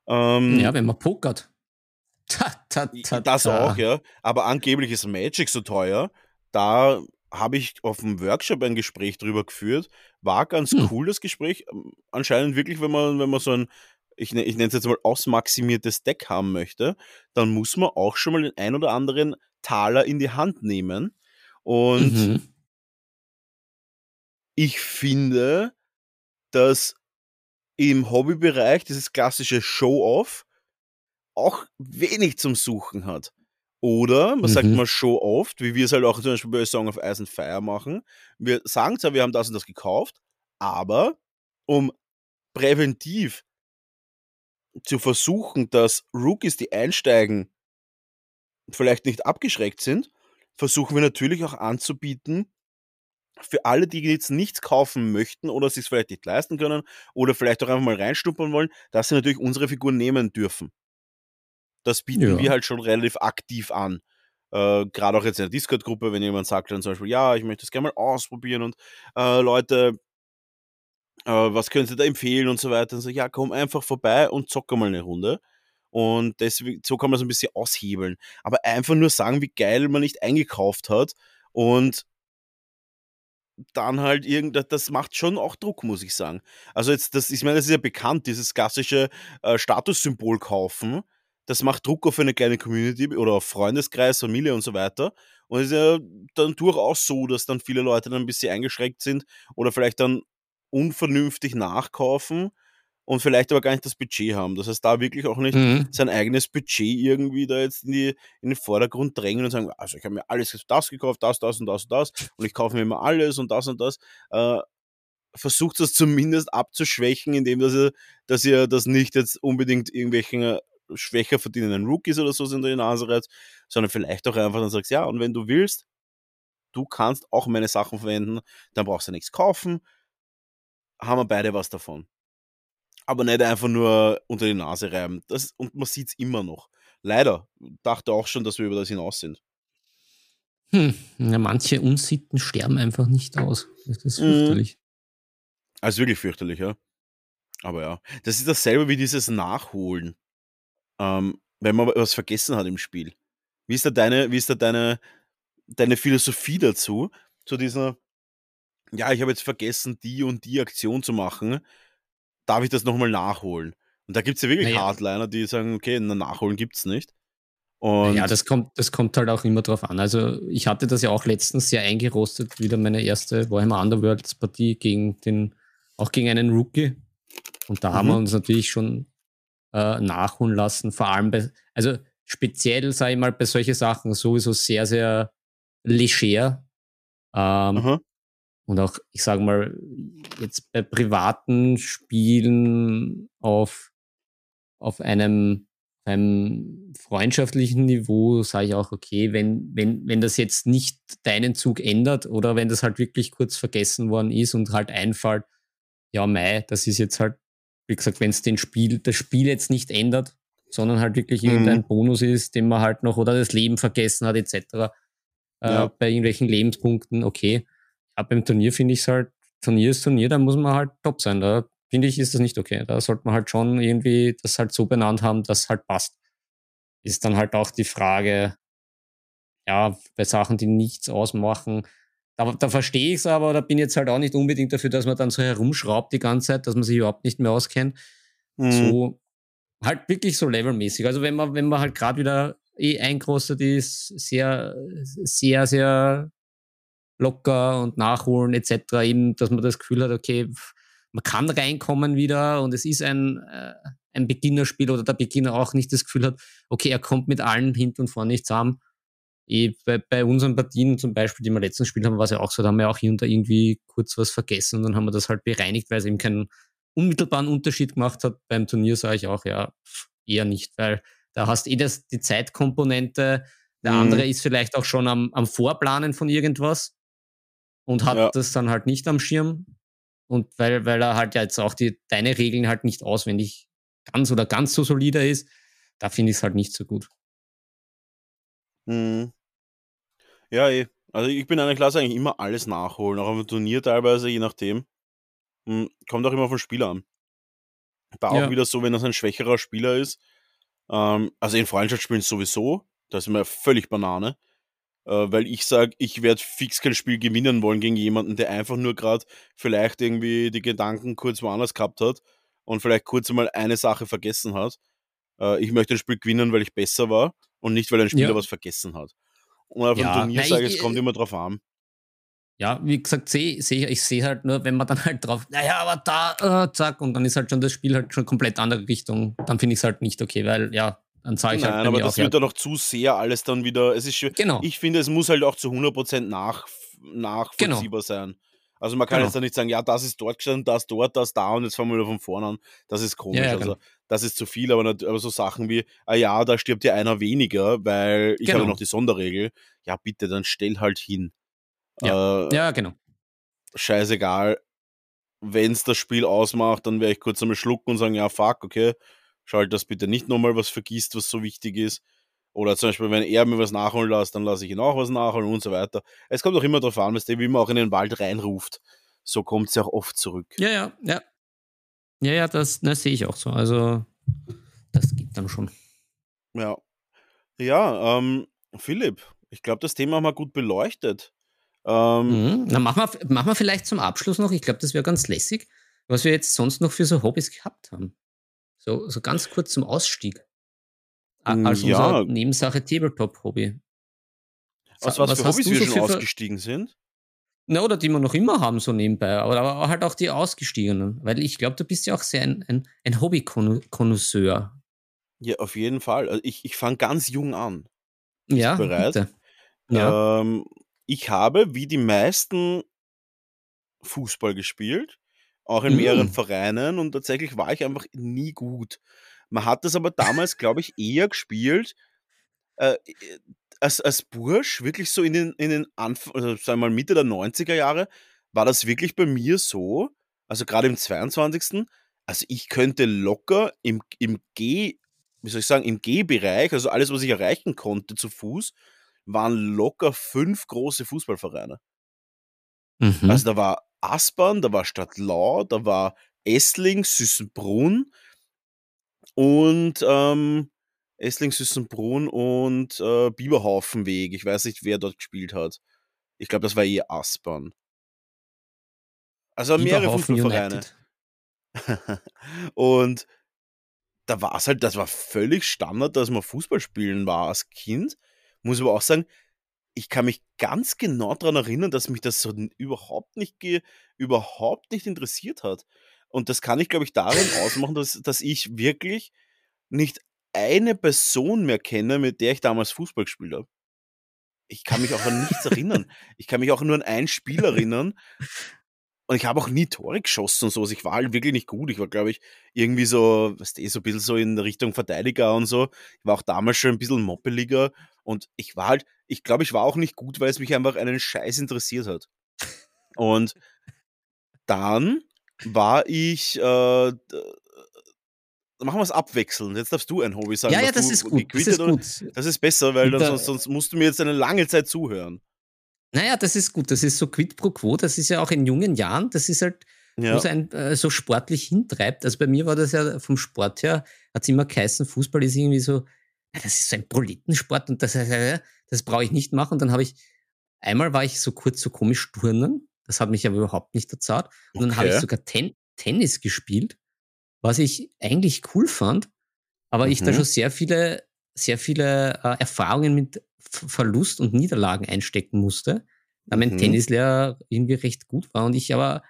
Ähm, ja, wenn man pokert. Ta, ta, ta, das auch, ja. Aber angeblich ist Magic so teuer. Da habe ich auf dem Workshop ein Gespräch drüber geführt. War ganz hm. cool, das Gespräch. Ähm, anscheinend wirklich, wenn man, wenn man so ein, ich, ich nenne es jetzt mal ausmaximiertes Deck haben möchte, dann muss man auch schon mal den ein oder anderen Taler in die Hand nehmen. Und mhm. ich finde, dass im Hobbybereich dieses klassische Show-Off auch wenig zum Suchen hat. Oder man mhm. sagt mal Show oft, wie wir es halt auch zum Beispiel bei Song of Ice and Fire machen. Wir sagen zwar, wir haben das und das gekauft, aber um präventiv zu versuchen, dass Rookies, die einsteigen, vielleicht nicht abgeschreckt sind, versuchen wir natürlich auch anzubieten, für alle, die jetzt nichts kaufen möchten oder sich es vielleicht nicht leisten können oder vielleicht auch einfach mal reinstuppern wollen, dass sie natürlich unsere Figuren nehmen dürfen. Das bieten ja. wir halt schon relativ aktiv an. Äh, Gerade auch jetzt in der Discord-Gruppe, wenn jemand sagt dann zum Beispiel, ja, ich möchte das gerne mal ausprobieren und äh, Leute, äh, was können Sie da empfehlen und so weiter. Dann so, ja, komm einfach vorbei und zocke mal eine Runde. Und deswegen, so kann man so ein bisschen aushebeln. Aber einfach nur sagen, wie geil man nicht eingekauft hat und dann halt irgend, das macht schon auch Druck, muss ich sagen. Also jetzt, das, ich meine, das ist ja bekannt, dieses klassische äh, Statussymbol kaufen das macht Druck auf eine kleine Community oder auf Freundeskreis, Familie und so weiter. Und es ist ja dann durchaus so, dass dann viele Leute dann ein bisschen eingeschränkt sind oder vielleicht dann unvernünftig nachkaufen, und vielleicht aber gar nicht das Budget haben. Das heißt, da wirklich auch nicht Mhm. sein eigenes Budget irgendwie da jetzt in, die, in den Vordergrund drängen und sagen, also ich habe mir alles das gekauft, das, das und das und das und ich kaufe mir immer alles und das und das. Äh, versucht das zumindest abzuschwächen, indem dass ihr, dass ihr das nicht jetzt unbedingt irgendwelchen schwächer verdienenden Rookies oder so in die Nase reizt, sondern vielleicht auch einfach dann sagst, ja, und wenn du willst, du kannst auch meine Sachen verwenden, dann brauchst du nichts kaufen, haben wir beide was davon. Aber nicht einfach nur unter die Nase reiben. Das, und man sieht es immer noch. Leider. Dachte auch schon, dass wir über das hinaus sind. Hm. Ja, manche Unsitten sterben einfach nicht aus. Das ist Mhm. fürchterlich. Also wirklich fürchterlich, ja. Aber ja, das ist dasselbe wie dieses Nachholen. Ähm, wenn man was vergessen hat im Spiel. Wie ist da deine, wie ist da deine, deine Philosophie dazu? Zu dieser, ja, ich habe jetzt vergessen, die und die Aktion zu machen. Darf ich das nochmal nachholen? Und da gibt es ja wirklich Naja. Hardliner, die sagen, okay, na, nachholen gibt's nicht. Und ja, das kommt, das kommt halt auch immer drauf an. Also ich hatte das ja auch letztens sehr eingerostet, wieder meine erste Warhammer Underworlds Partie gegen den, auch gegen einen Rookie. Und da haben wir Mhm. uns natürlich schon äh, nachholen lassen, vor allem bei, also speziell, sage ich mal, bei solchen Sachen sowieso sehr, sehr leger. Ähm, und auch, ich sage mal, jetzt bei privaten Spielen auf, auf einem, einem freundschaftlichen Niveau sage ich auch, okay, wenn, wenn, wenn das jetzt nicht deinen Zug ändert oder wenn das halt wirklich kurz vergessen worden ist und halt einfällt, ja, Mai, das ist jetzt halt, wie gesagt, wenn es den Spiel, das Spiel jetzt nicht ändert, sondern halt wirklich Mhm. irgendein Bonus ist, den man halt noch oder das Leben vergessen hat, etc. Äh, Ja. Bei irgendwelchen Lebenspunkten, okay. Aber beim Turnier finde ich es halt, Turnier ist Turnier, da muss man halt top sein. Da finde ich, ist das nicht okay. Da sollte man halt schon irgendwie das halt so benannt haben, dass halt passt. Ist dann halt auch die Frage, ja, bei Sachen, die nichts ausmachen, da, da verstehe ich es aber, da bin ich jetzt halt auch nicht unbedingt dafür, dass man dann so herumschraubt die ganze Zeit, dass man sich überhaupt nicht mehr auskennt. Mhm. So, halt wirklich so levelmäßig. Also wenn man, wenn man halt gerade wieder eh eingerostet ist, sehr, sehr, sehr locker und nachholen etc., eben, dass man das Gefühl hat, okay, man kann reinkommen wieder und es ist ein, äh, ein Beginnerspiel oder der Beginner auch nicht das Gefühl hat, okay, er kommt mit allen hinten und vorne nicht zusammen. Eh, bei, bei unseren Partien zum Beispiel, die wir letztens gespielt haben, war es ja auch so, da haben wir auch hier und da irgendwie kurz was vergessen und dann haben wir das halt bereinigt, weil es eben keinen unmittelbaren Unterschied gemacht hat. Beim Turnier sage ich auch, ja, eher nicht, weil da hast eh das, die Zeitkomponente, der Mhm. andere ist vielleicht auch schon am, am Vorplanen von irgendwas und hat Ja. das dann halt nicht am Schirm. Und weil, weil er halt jetzt auch die, deine Regeln halt nicht auswendig ganz oder ganz so solider ist, da finde ich es halt nicht so gut. Mhm. Ja, eh. Also ich bin einer Klasse eigentlich immer alles nachholen, auch auf dem Turnier teilweise, je nachdem. Mhm. Kommt auch immer den Spieler an. Da auch Ja. wieder so, wenn das ein schwächerer Spieler ist. Ähm, also in Freundschaftsspielen sowieso, da ist mir völlig Banane. Äh, weil ich sage, ich werde fix kein Spiel gewinnen wollen gegen jemanden, der einfach nur gerade vielleicht irgendwie die Gedanken kurz woanders gehabt hat und vielleicht kurz einmal eine Sache vergessen hat. Äh, ich möchte ein Spiel gewinnen, weil ich besser war und nicht, weil ein Spieler Ja. was vergessen hat. Und auf Ja, einem Turnier sage ich- es kommt immer drauf an. Ja, wie gesagt, seh, seh, ich sehe halt nur, wenn man dann halt drauf, naja, aber da, äh, zack, und dann ist halt schon das Spiel halt schon komplett andere Richtung. Dann finde ich es halt nicht okay, weil ja, dann sage ich Nein, halt aber das auch, ja, wird dann noch zu sehr alles dann wieder. Es ist schön. Genau. Ich finde, es muss halt auch zu 100% nach, nachvollziehbar sein. Also man kann Genau. jetzt dann nicht sagen, ja, das ist dort gestanden, das dort, das da und jetzt fangen wir wieder von vorne an. Das ist komisch. Ja, ja, also genau. Das ist zu viel, aber, aber so Sachen wie, ah ja, da stirbt ja einer weniger, weil ich Genau. habe noch die Sonderregel. Ja, bitte, dann stell halt hin. Äh, ja, genau. scheißegal. Wenn es das Spiel ausmacht, dann werde ich kurz einmal schlucken und sagen, ja, fuck, okay, schalt das bitte nicht nochmal, was vergisst, was so wichtig ist. Oder zum Beispiel, wenn er mir was nachholen lässt, dann lasse ich ihn auch was nachholen und so weiter. Es kommt auch immer darauf an, wie man auch in den Wald reinruft. So kommt es ja auch oft zurück. Ja, ja, ja. Ja, ja, das, das sehe ich auch so. Also, das geht dann schon. Ja. Ja, ähm, Philipp, ich glaube, das Thema haben wir gut beleuchtet. Ähm, Mhm. Na, machen wir, machen wir vielleicht zum Abschluss noch, ich glaube, das wäre ganz lässig, was wir jetzt sonst noch für so Hobbys gehabt haben. So, so ganz kurz zum Ausstieg. Mm, Als ja. unsere Nebensache Tabletop-Hobby. Aus Sa- was, für hast Hobbys du wir so schon für- ausgestiegen sind? Na, oder die wir noch immer haben, so nebenbei. Aber, aber halt auch die ausgestiegenen. Weil ich glaube, du bist ja auch sehr ein, ein, ein Hobby-Konnoisseur. Ja, auf jeden Fall. Also ich, ich fange ganz jung an. Bist ja, bereit? Bitte. Ja. Ähm, ich habe, wie die meisten, Fußball gespielt, auch in mehreren mm. Vereinen und tatsächlich war ich einfach nie gut. Man hat das aber damals, glaube ich, eher gespielt, äh, als, als Bursch, wirklich so in den, in den Anfang, also sagen wir mal Mitte der 90er Jahre, war das wirklich bei mir so, also gerade im 22. Also ich könnte locker im, im G, wie soll ich sagen, im G-Bereich, also alles, was ich erreichen konnte zu Fuß, waren locker fünf große Fußballvereine. Mhm. Also da war Aspern, da war Stadtlau, da war Essling, Süßenbrunn und ähm, Essling, Süßenbrunn und äh, Biberhaufenweg. Ich weiß nicht, wer dort gespielt hat. Ich glaube, das war eh Aspern. Also mehrere Fußballvereine. und da war es halt, das war völlig Standard, dass man Fußball spielen war als Kind. Muss aber auch sagen, ich kann mich ganz genau daran erinnern, dass mich das so überhaupt nicht, überhaupt nicht interessiert hat. Und das kann ich, glaube ich, darin ausmachen, dass, dass ich wirklich nicht eine Person mehr kenne, mit der ich damals Fußball gespielt habe. Ich kann mich auch an nichts erinnern. Ich kann mich auch nur an ein Spiel erinnern. Und ich habe auch nie Tore geschossen und so. Also ich war halt wirklich nicht gut. Ich war, glaube ich, irgendwie so, weißt du, so ein bisschen so in Richtung Verteidiger und so. Ich war auch damals schon ein bisschen moppeliger. Und ich war halt, ich glaube, ich war auch nicht gut, weil es mich einfach einen Scheiß interessiert hat. Und dann war ich, äh, machen wir es abwechselnd. Jetzt darfst du ein Hobby sagen. Ja, ja, das ist gut. Das ist, gut. das ist besser, weil dann, sonst, sonst musst du mir jetzt eine lange Zeit zuhören. Naja, das ist gut. Das ist so quid pro quo. Das ist ja auch in jungen Jahren, das ist halt, ja. wo es einen äh, so sportlich hintreibt. Also bei mir war das ja vom Sport her, hat es immer geheißen, Fußball ist irgendwie so, ja, das ist so ein Proletensport und das, äh, das brauche ich nicht machen. Und dann habe ich, einmal war ich so kurz so komisch turnen. Das hat mich aber überhaupt nicht erzahlt. Und okay. dann habe ich sogar Ten Tennis gespielt was ich eigentlich cool fand, aber mhm. ich da mhm. schon sehr viele, sehr viele äh, Erfahrungen mit Verlust und Niederlagen einstecken musste, da mein mhm. Tennislehrer irgendwie recht gut war und ich aber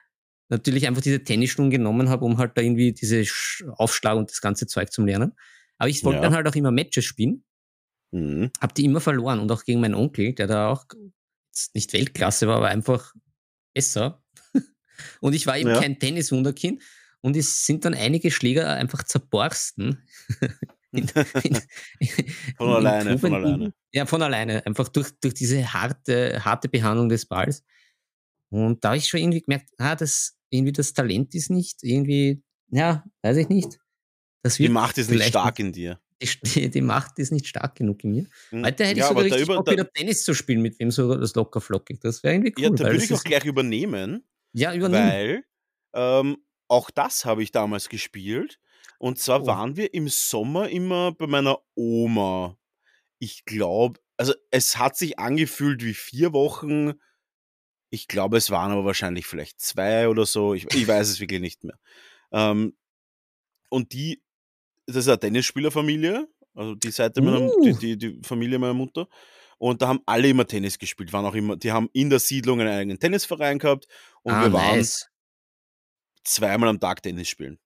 natürlich einfach diese Tennisstunden genommen habe, um halt da irgendwie diese Aufschlag und das ganze Zeug zu lernen. Aber ich wollte ja. dann halt auch immer Matches spielen, mhm. habe die immer verloren und auch gegen meinen Onkel, der da auch nicht Weltklasse war, aber einfach besser. und ich war eben ja. kein Tenniswunderkind und es sind dann einige Schläger einfach zerborsten. in, in, von alleine, von alleine. Ja, von alleine. Einfach durch, durch diese harte, harte Behandlung des Balls. Und da habe ich schon irgendwie gemerkt, ah, das, irgendwie das Talent ist nicht, irgendwie, ja, weiß ich nicht. Das die Macht ist nicht stark in dir. Die, die, Macht ist nicht stark genug in mir. Hm. Heute hätte ja, ich sogar richtig über, Bock, wieder Tennis zu spielen, mit wem so das locker flockig. Das wäre irgendwie cool. Ja, da würde ich auch gleich übernehmen. Ja, übernehmen. Weil ähm, auch das habe ich damals gespielt. Und zwar oh. waren wir im Sommer immer bei meiner Oma. Ich glaube, also es hat sich angefühlt wie vier Wochen. Ich glaube, es waren aber wahrscheinlich vielleicht zwei oder so. Ich, ich weiß es wirklich nicht mehr. Ähm, und die, das ist eine Tennisspielerfamilie, also die Seite uh. meiner, die, die, die, Familie meiner Mutter. Und da haben alle immer Tennis gespielt, waren auch immer, die haben in der Siedlung einen eigenen Tennisverein gehabt und ah, wir waren nice zweimal am Tag Tennis spielen.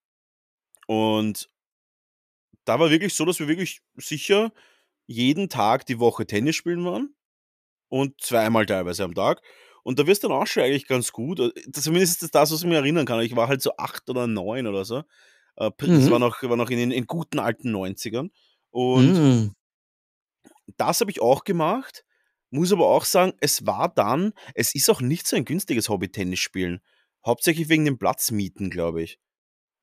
Und da war wirklich so, dass wir wirklich sicher jeden Tag die Woche Tennis spielen waren und zweimal teilweise am Tag. Und da wirst du dann auch schon eigentlich ganz gut. Äh, zumindest ist das das, was ich mir erinnern kann. Ich war halt so acht oder neun oder so. Äh, das mhm. war noch, war noch in den in guten alten 90ern. Und mhm. das habe ich auch gemacht. Muss aber auch sagen, es war dann, es ist auch nicht so ein günstiges Hobby, Tennis spielen. Hauptsächlich wegen dem Platzmieten, glaube ich.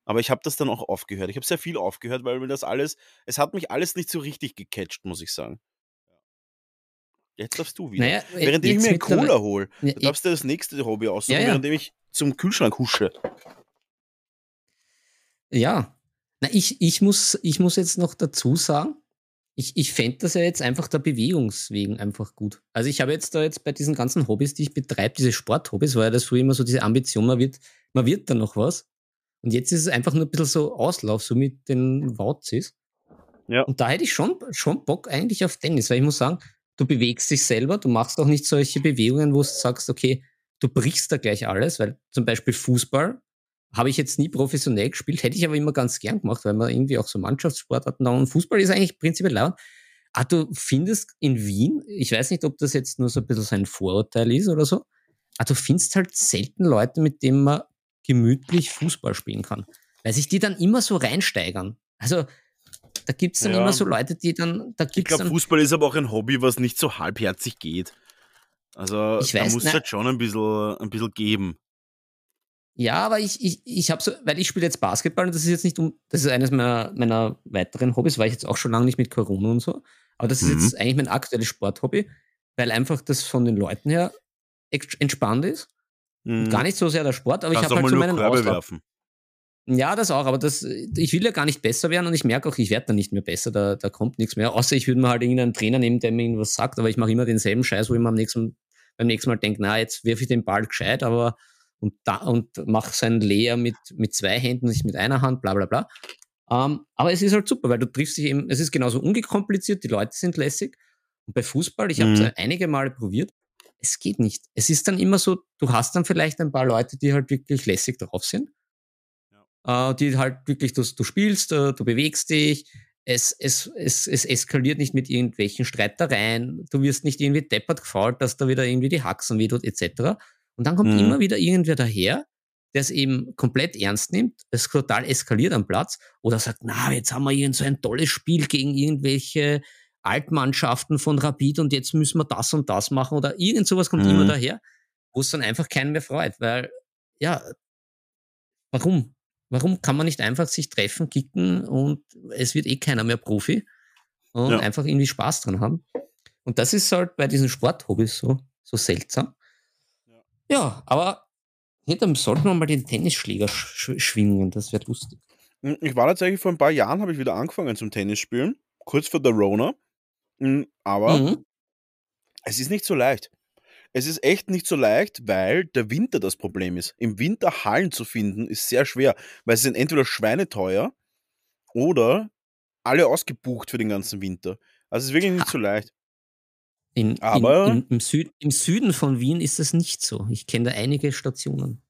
Aber ich habe das dann auch aufgehört. Ich habe sehr viel aufgehört, weil mir das alles, es hat mich alles nicht so richtig gecatcht, muss ich sagen. Jetzt darfst du wieder. Naja, äh, während ich mir einen Cola hole, ja, darfst du das nächste Hobby aussuchen, ja, ja. während ich zum Kühlschrank husche. Ja. Na, ich, ich, muss, ich muss jetzt noch dazu sagen, ich, ich fände das ja jetzt einfach der Bewegungswegen einfach gut. Also ich habe jetzt da jetzt bei diesen ganzen Hobbys, die ich betreibe, diese Sporthobbys, war ja das früher immer so diese Ambition, man wird, man wird da noch was. Und jetzt ist es einfach nur ein bisschen so Auslauf, so mit den Wauzis. Ja. Und da hätte ich schon, schon Bock eigentlich auf Tennis, weil ich muss sagen, du bewegst dich selber, du machst auch nicht solche Bewegungen, wo du sagst, okay, du brichst da gleich alles, weil zum Beispiel Fußball habe ich jetzt nie professionell gespielt, hätte ich aber immer ganz gern gemacht, weil man irgendwie auch so Mannschaftssport hat. Und Fußball ist eigentlich prinzipiell laut. Ah, du findest in Wien, ich weiß nicht, ob das jetzt nur so ein bisschen so ein Vorurteil ist oder so, ah, du findest halt selten Leute, mit denen man gemütlich Fußball spielen kann. Weil sich die dann immer so reinsteigern. Also, da gibt es dann ja. immer so Leute, die dann. Da gibt's ich glaube, Fußball ist aber auch ein Hobby, was nicht so halbherzig geht. Also, ich da muss es halt schon ein bisschen, ein bisschen geben. Ja, aber ich, ich, ich habe so, weil ich spiele jetzt Basketball und das ist jetzt nicht um, das ist eines meiner, meiner weiteren Hobbys, weil ich jetzt auch schon lange nicht mit Corona und so. Aber das ist mhm. jetzt eigentlich mein aktuelles Sporthobby, weil einfach das von den Leuten her entspannt ist. Mhm. Gar nicht so sehr der Sport, aber Kannst ich habe halt so meinen Körbe werfen. Ja, das auch, aber das, ich will ja gar nicht besser werden und ich merke auch, ich werde dann nicht mehr besser, da, da kommt nichts mehr. Außer ich würde mal halt irgendeinen Trainer nehmen, der mir irgendwas sagt, aber ich mache immer denselben Scheiß, wo ich mir am nächsten, beim nächsten Mal denke, na, jetzt wirf ich den Ball gescheit, aber und, da, und mache seinen Leer mit, mit zwei Händen, nicht mit einer Hand, bla bla bla. Ähm, aber es ist halt super, weil du triffst dich eben, es ist genauso ungekompliziert, die Leute sind lässig. Und bei Fußball, ich habe es mhm. einige Male probiert, es geht nicht. Es ist dann immer so, du hast dann vielleicht ein paar Leute, die halt wirklich lässig drauf sind äh, die halt wirklich, du, du spielst, äh, du bewegst dich, es, es, es, es eskaliert nicht mit irgendwelchen Streitereien, du wirst nicht irgendwie deppert gefault, dass da wieder irgendwie die Haxen wehtut, etc. Und dann kommt mhm. immer wieder irgendwer daher, der es eben komplett ernst nimmt, es total eskaliert am Platz oder sagt, na, jetzt haben wir irgend so ein tolles Spiel gegen irgendwelche Altmannschaften von Rapid und jetzt müssen wir das und das machen oder irgend sowas kommt mhm. immer daher, wo es dann einfach keinen mehr freut, weil, ja, warum? Warum kann man nicht einfach sich treffen, kicken und es wird eh keiner mehr Profi und ja. einfach irgendwie Spaß dran haben? Und das ist halt bei diesen Sporthobbys so, so seltsam. Ja, aber dann sollten wir mal den Tennisschläger sch schwingen, das wäre lustig. Hm, ich war tatsächlich vor ein paar Jahren, habe ich wieder angefangen zum Tennisspielen, kurz vor der Rona. Hm, aber mhm. es ist nicht so leicht. Es ist echt nicht so leicht, weil der Winter das Problem ist. Im Winter Hallen zu finden ist sehr schwer, weil sie sind entweder schweineteuer oder alle ausgebucht für den ganzen Winter. Also es ist wirklich nicht so leicht. In, Aber in, in, im, Süd, im, Süden von Wien ist es nicht so. Ich kenne da einige Stationen.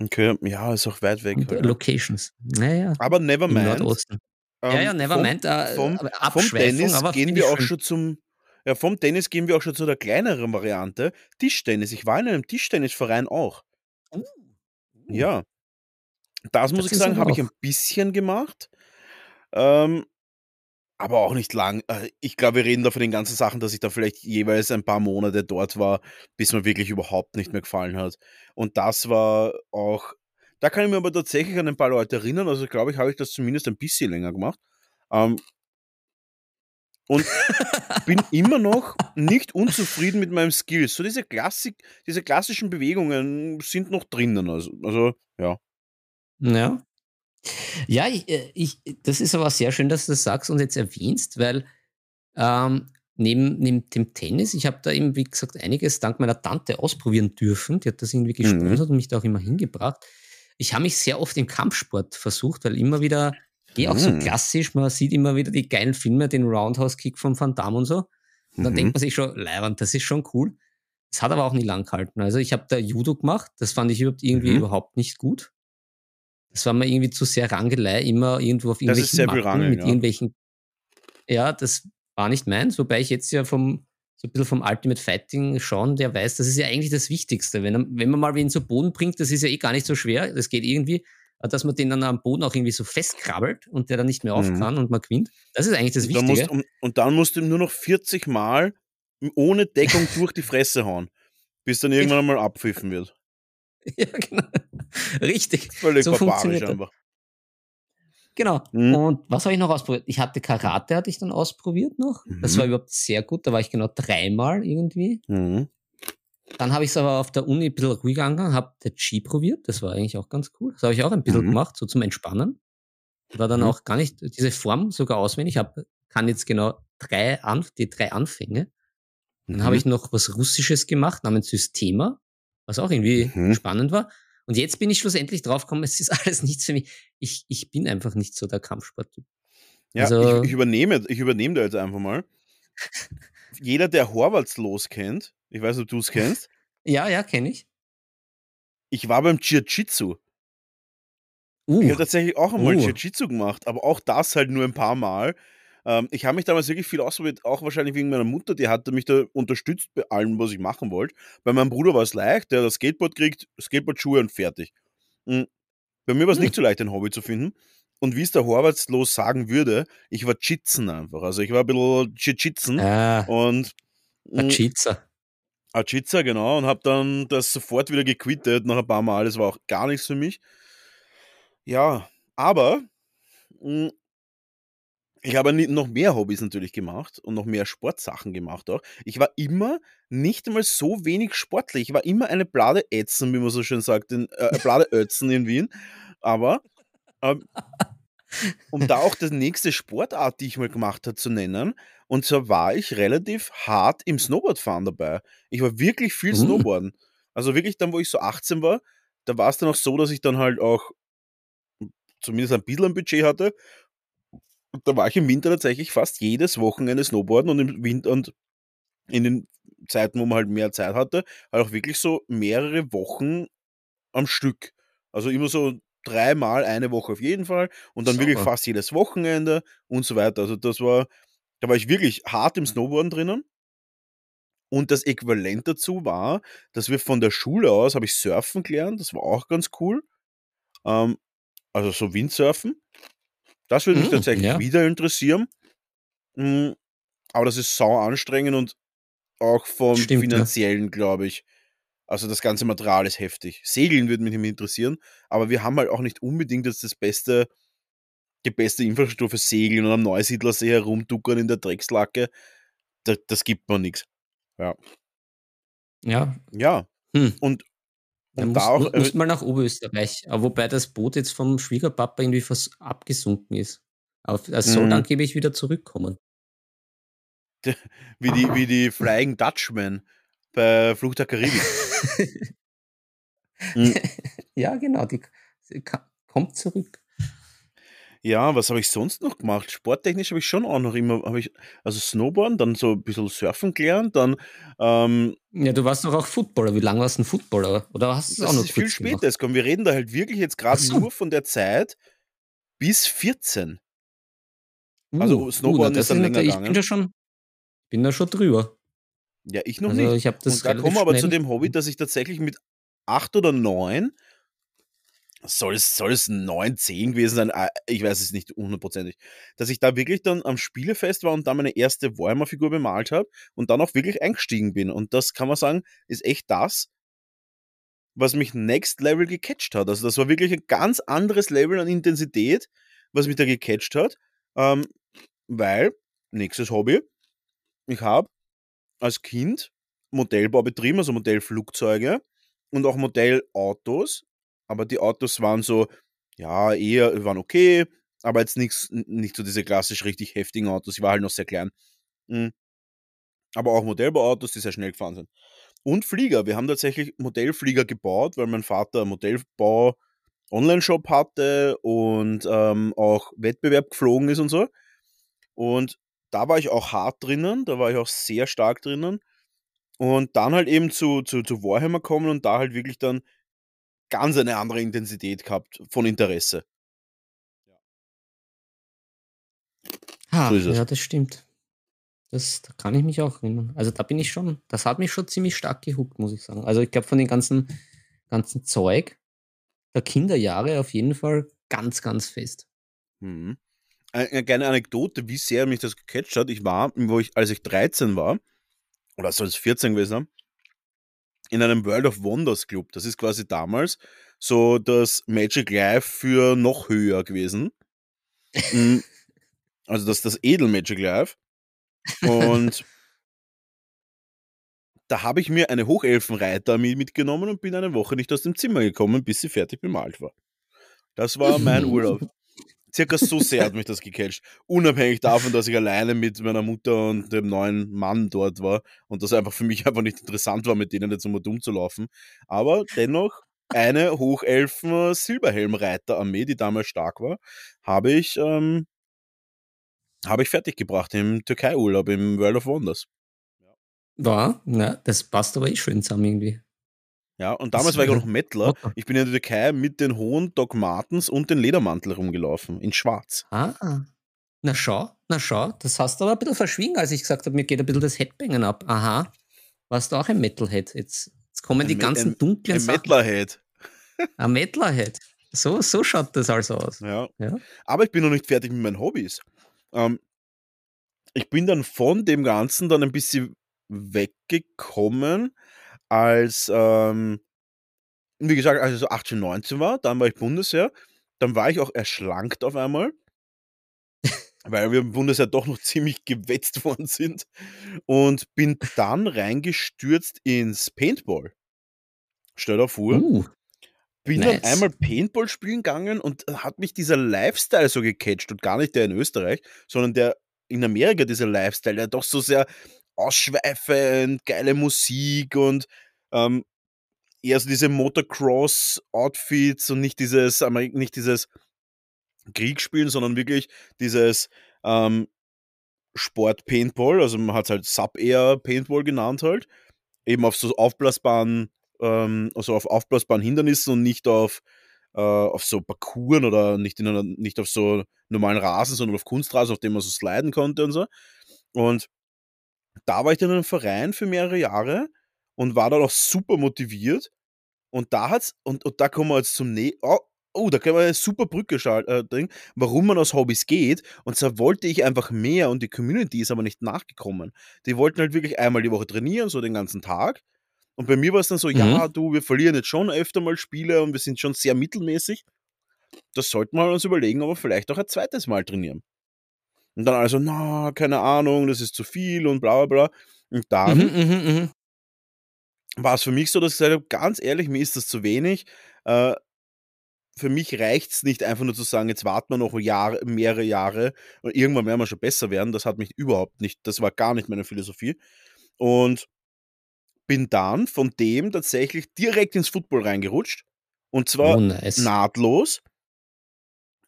Okay, ja, ist auch weit weg. Halt. Locations. Naja. Aber Nevermind. Nordosten. Ähm, ja, ja, Nevermind. Vom, äh, vom, vom Tennis gehen wir auch schon zum ja, vom Tennis gehen wir auch schon zu der kleineren Variante. Tischtennis. Ich war in einem Tischtennisverein auch. Oh. Ja. Das muss das ich sagen, habe ich ein bisschen gemacht. Ähm, aber auch nicht lang. Äh, ich glaube, wir reden da von den ganzen Sachen, dass ich da vielleicht jeweils ein paar Monate dort war, bis mir wirklich überhaupt nicht mehr gefallen hat. Und das war auch, da kann ich mir aber tatsächlich an ein paar Leute erinnern. Also glaube ich, habe ich das zumindest ein bisschen länger gemacht. Ähm, und bin immer noch nicht unzufrieden mit meinem Skill. So diese Klassik, diese klassischen Bewegungen sind noch drinnen. Also, also ja. Ja. Ja, ich, äh, ich, das ist aber sehr schön, dass du das sagst und jetzt erwähnst, weil ähm, neben, neben dem Tennis, ich habe da eben, wie gesagt, einiges dank meiner Tante ausprobieren dürfen. Die hat das irgendwie mhm. gesponsert mhm. und mich da auch immer hingebracht. Ich habe mich sehr oft im Kampfsport versucht, weil immer wieder Eh auch so hm. klassisch, man sieht immer wieder die geilen Filme, den Roundhouse-Kick von Van Damme und so. Und dann mhm. denkt man sich schon, Leiband, das ist schon cool. Das hat aber auch nie lang gehalten. Also ich habe da Judo gemacht, das fand ich überhaupt irgendwie mhm. überhaupt nicht gut. Das war mir irgendwie zu sehr Rangelei, immer irgendwo auf irgendwelchen das ist sehr Matten mit ja. irgendwelchen. Ja, das war nicht meins, wobei ich jetzt ja vom so ein bisschen vom Ultimate Fighting schauen, der weiß, das ist ja eigentlich das Wichtigste. Wenn, wenn man mal wen zu Boden bringt, das ist ja eh gar nicht so schwer, das geht irgendwie dass man den dann am Boden auch irgendwie so festkrabbelt und der dann nicht mehr auf mhm. kann und man gewinnt. Das ist eigentlich das und Wichtige. Musst, und dann musst du ihm nur noch 40 Mal ohne Deckung durch die Fresse hauen, bis dann irgendwann einmal abpfiffen wird. Ja, genau. Richtig. Völlig so barbarisch einfach. Genau. Mhm. Und was habe ich noch ausprobiert? Ich hatte Karate, hatte ich dann ausprobiert noch. Mhm. Das war überhaupt sehr gut. Da war ich genau dreimal irgendwie. Mhm. Dann habe ich es aber auf der Uni ein bisschen ruhiger angegangen, habe der G probiert, das war eigentlich auch ganz cool. Das habe ich auch ein bisschen mhm. gemacht, so zum Entspannen. War dann mhm. auch gar nicht diese Form sogar auswendig. Ich hab, kann jetzt genau drei Anf die drei Anfänge. Dann mhm. habe ich noch was Russisches gemacht namens Systema, was auch irgendwie mhm. spannend war. Und jetzt bin ich schlussendlich draufgekommen, es ist alles nichts für mich. Ich, ich bin einfach nicht so der Kampfsporttyp. Ja, also, ich, ich, übernehme, ich übernehme da jetzt einfach mal. Jeder, der Horvaths los kennt, ich weiß nicht, ob du es kennst. Ja, ja, kenne ich. Ich war beim Jiu-Jitsu. Uh, Ich habe tatsächlich auch einmal Uh. Jiu-Jitsu gemacht, aber auch das halt nur ein paar Mal. Ähm, ich habe mich damals wirklich viel ausprobiert, auch wahrscheinlich wegen meiner Mutter, die hatte mich da unterstützt bei allem, was ich machen wollte. Bei meinem Bruder war es leicht, der hat das Skateboard kriegt, Skateboardschuhe und fertig. Mhm. Bei mir war es Hm. nicht so leicht, ein Hobby zu finden. Und wie es der Horvath los sagen würde, ich war Jitzen einfach. Also ich war ein bisschen Jiu-Jitzen Ah, und mh, Cheatser. Achiza, genau, und habe dann das sofort wieder gequittet nach ein paar Mal. Das war auch gar nichts für mich. Ja, aber ich habe noch mehr Hobbys natürlich gemacht und noch mehr Sportsachen gemacht auch. Ich war immer nicht einmal so wenig sportlich. Ich war immer eine Blade Ätzen, wie man so schön sagt, in, äh, Blade Ötzen in Wien. Aber ähm, um da auch die nächste Sportart, die ich mal gemacht habe, zu nennen, und zwar war ich relativ hart im Snowboardfahren dabei. Ich war wirklich viel Uh. Snowboarden. Also wirklich dann, wo ich so 18 war, da war es dann auch so, dass ich dann halt auch zumindest ein bisschen ein Budget hatte. Da war ich im Winter tatsächlich fast jedes Wochenende Snowboarden und im Winter und in den Zeiten, wo man halt mehr Zeit hatte, halt auch wirklich so mehrere Wochen am Stück. Also immer so dreimal eine Woche auf jeden Fall und dann wirklich Sauber. fast jedes Wochenende und so weiter. Also das war, da war ich wirklich hart im Snowboarden drinnen. Und das Äquivalent dazu war, dass wir von der Schule aus, habe ich Surfen gelernt, das war auch ganz cool. Ähm, also so Windsurfen. Das würde mich Mm, tatsächlich ja. wieder interessieren. Mm, Aber das ist sau anstrengend und auch vom Stimmt, ja. finanziellen, glaube ich. Also das ganze Material ist heftig. Segeln würde mich interessieren, aber wir haben halt auch nicht unbedingt jetzt das beste, die beste Infrastruktur für Segeln und am Neusiedlersee herumduckern in der Dreckslacke. Das, das gibt man nichts. Ja, Ja, hm. und, Dann und muss, da auch, mu- äh, mal nach Oberösterreich. Aber wobei das Boot jetzt vom Schwiegerpapa irgendwie fast abgesunken ist. Es soll Mhm. angeblich wieder zurückkommen. wie, die, wie die Flying Dutchman bei Flucht der Karibik. Mhm. ja, genau. Die, ka- kommt zurück. Ja, was habe ich sonst noch gemacht? Sporttechnisch habe ich schon auch noch immer, habe ich, also Snowboarden, dann so ein bisschen Surfen gelernt, dann, ähm, Ja, du warst doch auch Footballer. Wie lange warst du ein Footballer? Oder hast du es auch noch ist viel später gemacht? jetzt kommen. Wir reden da halt wirklich jetzt gerade so. nur von der Zeit bis 14. Uh, Also Snowboarden na, ist dann länger Ich gegangen. bin da schon, bin da schon drüber. Ja, ich noch also nicht. ich habe das Und da kommen wir aber zu dem Hobby, dass ich tatsächlich mit acht oder neun, soll es, soll es neun, zehn gewesen sein, Ah, ich weiß es nicht hundertprozentig, dass ich da wirklich dann am Spielefest war und da meine erste Warhammer-Figur bemalt habe und dann auch wirklich eingestiegen bin. Und das kann man sagen, ist echt das, was mich Next Level gecatcht hat. Also das war wirklich ein ganz anderes Level an Intensität, was mich da gecatcht hat. Ähm, weil, nächstes Hobby, ich habe als Kind Modellbau betrieben, also Modellflugzeuge und auch Modellautos. Aber die Autos waren so, ja, eher, waren okay, aber jetzt nichts, nicht so diese klassisch richtig heftigen Autos. Ich war halt noch sehr klein. Mm. Aber auch Modellbauautos, die sehr schnell gefahren sind. Und Flieger. Wir haben tatsächlich Modellflieger gebaut, weil mein Vater Modellbau Online-Shop hatte und ähm, auch Wettbewerb geflogen ist und so. Und da war ich auch hart drinnen, da war ich auch sehr stark drinnen. Und dann halt eben zu, zu, zu Warhammer kommen und da halt wirklich dann ganz eine andere Intensität gehabt von Interesse. Ha, So ja, das stimmt. Das, da kann ich mich auch erinnern. Also da bin ich schon, das hat mich schon ziemlich stark gehuckt, muss ich sagen. Also ich glaube von den ganzen, ganzen Zeug der Kinderjahre auf jeden Fall ganz, ganz fest. Mhm. Eine, eine kleine Anekdote, wie sehr mich das gecatcht hat. Ich war, wo ich, als ich 13 war, oder soll es 14 gewesen sein, in einem World of Wonders Club. Das ist quasi damals so das Magic Life für noch höher gewesen. Mm, also das das Edel Magic Life. Und da habe ich mir eine Hochelfenreiterarmee mitgenommen und bin eine Woche nicht aus dem Zimmer gekommen, bis sie fertig bemalt war. Das war mein Urlaub. Circa so sehr hat mich das gecatcht. Unabhängig davon, dass ich alleine mit meiner Mutter und dem neuen Mann dort war und das einfach für mich einfach nicht interessant war, mit denen jetzt immer dumm zu laufen. Aber dennoch eine Hochelfen-Silberhelmreiter-Armee, die damals stark war, habe ich, ähm, habe ich fertiggebracht im Türkei-Urlaub im World of Wonders. War, na, das passt aber eh schön zusammen irgendwie. Ja, und damals war ich auch noch Mettler. Ich bin in der Türkei mit den hohen Doc Martens und den Ledermantel rumgelaufen, in schwarz. Ah, na schau, na schau, das hast du aber ein bisschen verschwiegen, als ich gesagt habe, mir geht ein bisschen das Headbangen ab. Aha, warst du auch ein Metalhead? Jetzt, jetzt kommen ein die ganzen ein, dunklen ein Sachen. Metalhead. Ein Metalhead. So, so schaut das also aus. Ja. ja. Aber ich bin noch nicht fertig mit meinen Hobbys. Ähm, ich bin dann von dem Ganzen dann ein bisschen weggekommen, als, ähm, wie gesagt, als ich so 18, 19 war, dann war ich Bundesheer, dann war ich auch erschlankt auf einmal, weil wir im Bundesheer doch noch ziemlich gewetzt worden sind und bin dann reingestürzt ins Paintball. Stell dir vor. Uh, bin nice. dann einmal Paintball spielen gegangen und hat mich dieser Lifestyle so gecatcht und gar nicht der in Österreich, sondern der in Amerika, dieser Lifestyle, der doch so sehr ausschweifend, geile Musik und ähm, eher so diese Motocross-Outfits und nicht dieses, nicht dieses Kriegsspielen, sondern wirklich dieses ähm, Sport-Paintball, also man hat es halt Sub-Air Paintball genannt halt, eben auf so aufblasbaren, ähm, also auf aufblasbaren Hindernissen und nicht auf, äh, auf so Parcours oder nicht, in einer, nicht auf so normalen Rasen, sondern auf Kunstrasen, auf dem man so sliden konnte und so. Und da war ich dann in einem Verein für mehrere Jahre und war dann auch super motiviert. Und da hat's, und, und da kommen wir jetzt zum ne oh, oh, da können wir eine super Brücke äh, warum man aus Hobbys geht. Und zwar wollte ich einfach mehr und die Community ist aber nicht nachgekommen. Die wollten halt wirklich einmal die Woche trainieren, so den ganzen Tag. Und bei mir war es dann so, mhm. ja, du, wir verlieren jetzt schon öfter mal Spiele und wir sind schon sehr mittelmäßig. Das sollten wir uns überlegen, aber vielleicht auch ein zweites Mal trainieren. Und dann also, na, keine Ahnung, das ist zu viel und bla bla bla. Und dann mhm, mh, mh. war es für mich so, dass ich gesagt habe, ganz ehrlich, mir ist das zu wenig. Äh, für mich reicht es nicht einfach nur zu sagen, jetzt warten wir noch Jahre, mehrere Jahre und irgendwann werden wir schon besser werden. Das hat mich überhaupt nicht, das war gar nicht meine Philosophie. Und bin dann von dem tatsächlich direkt ins Football reingerutscht. Und zwar oh, nice. nahtlos.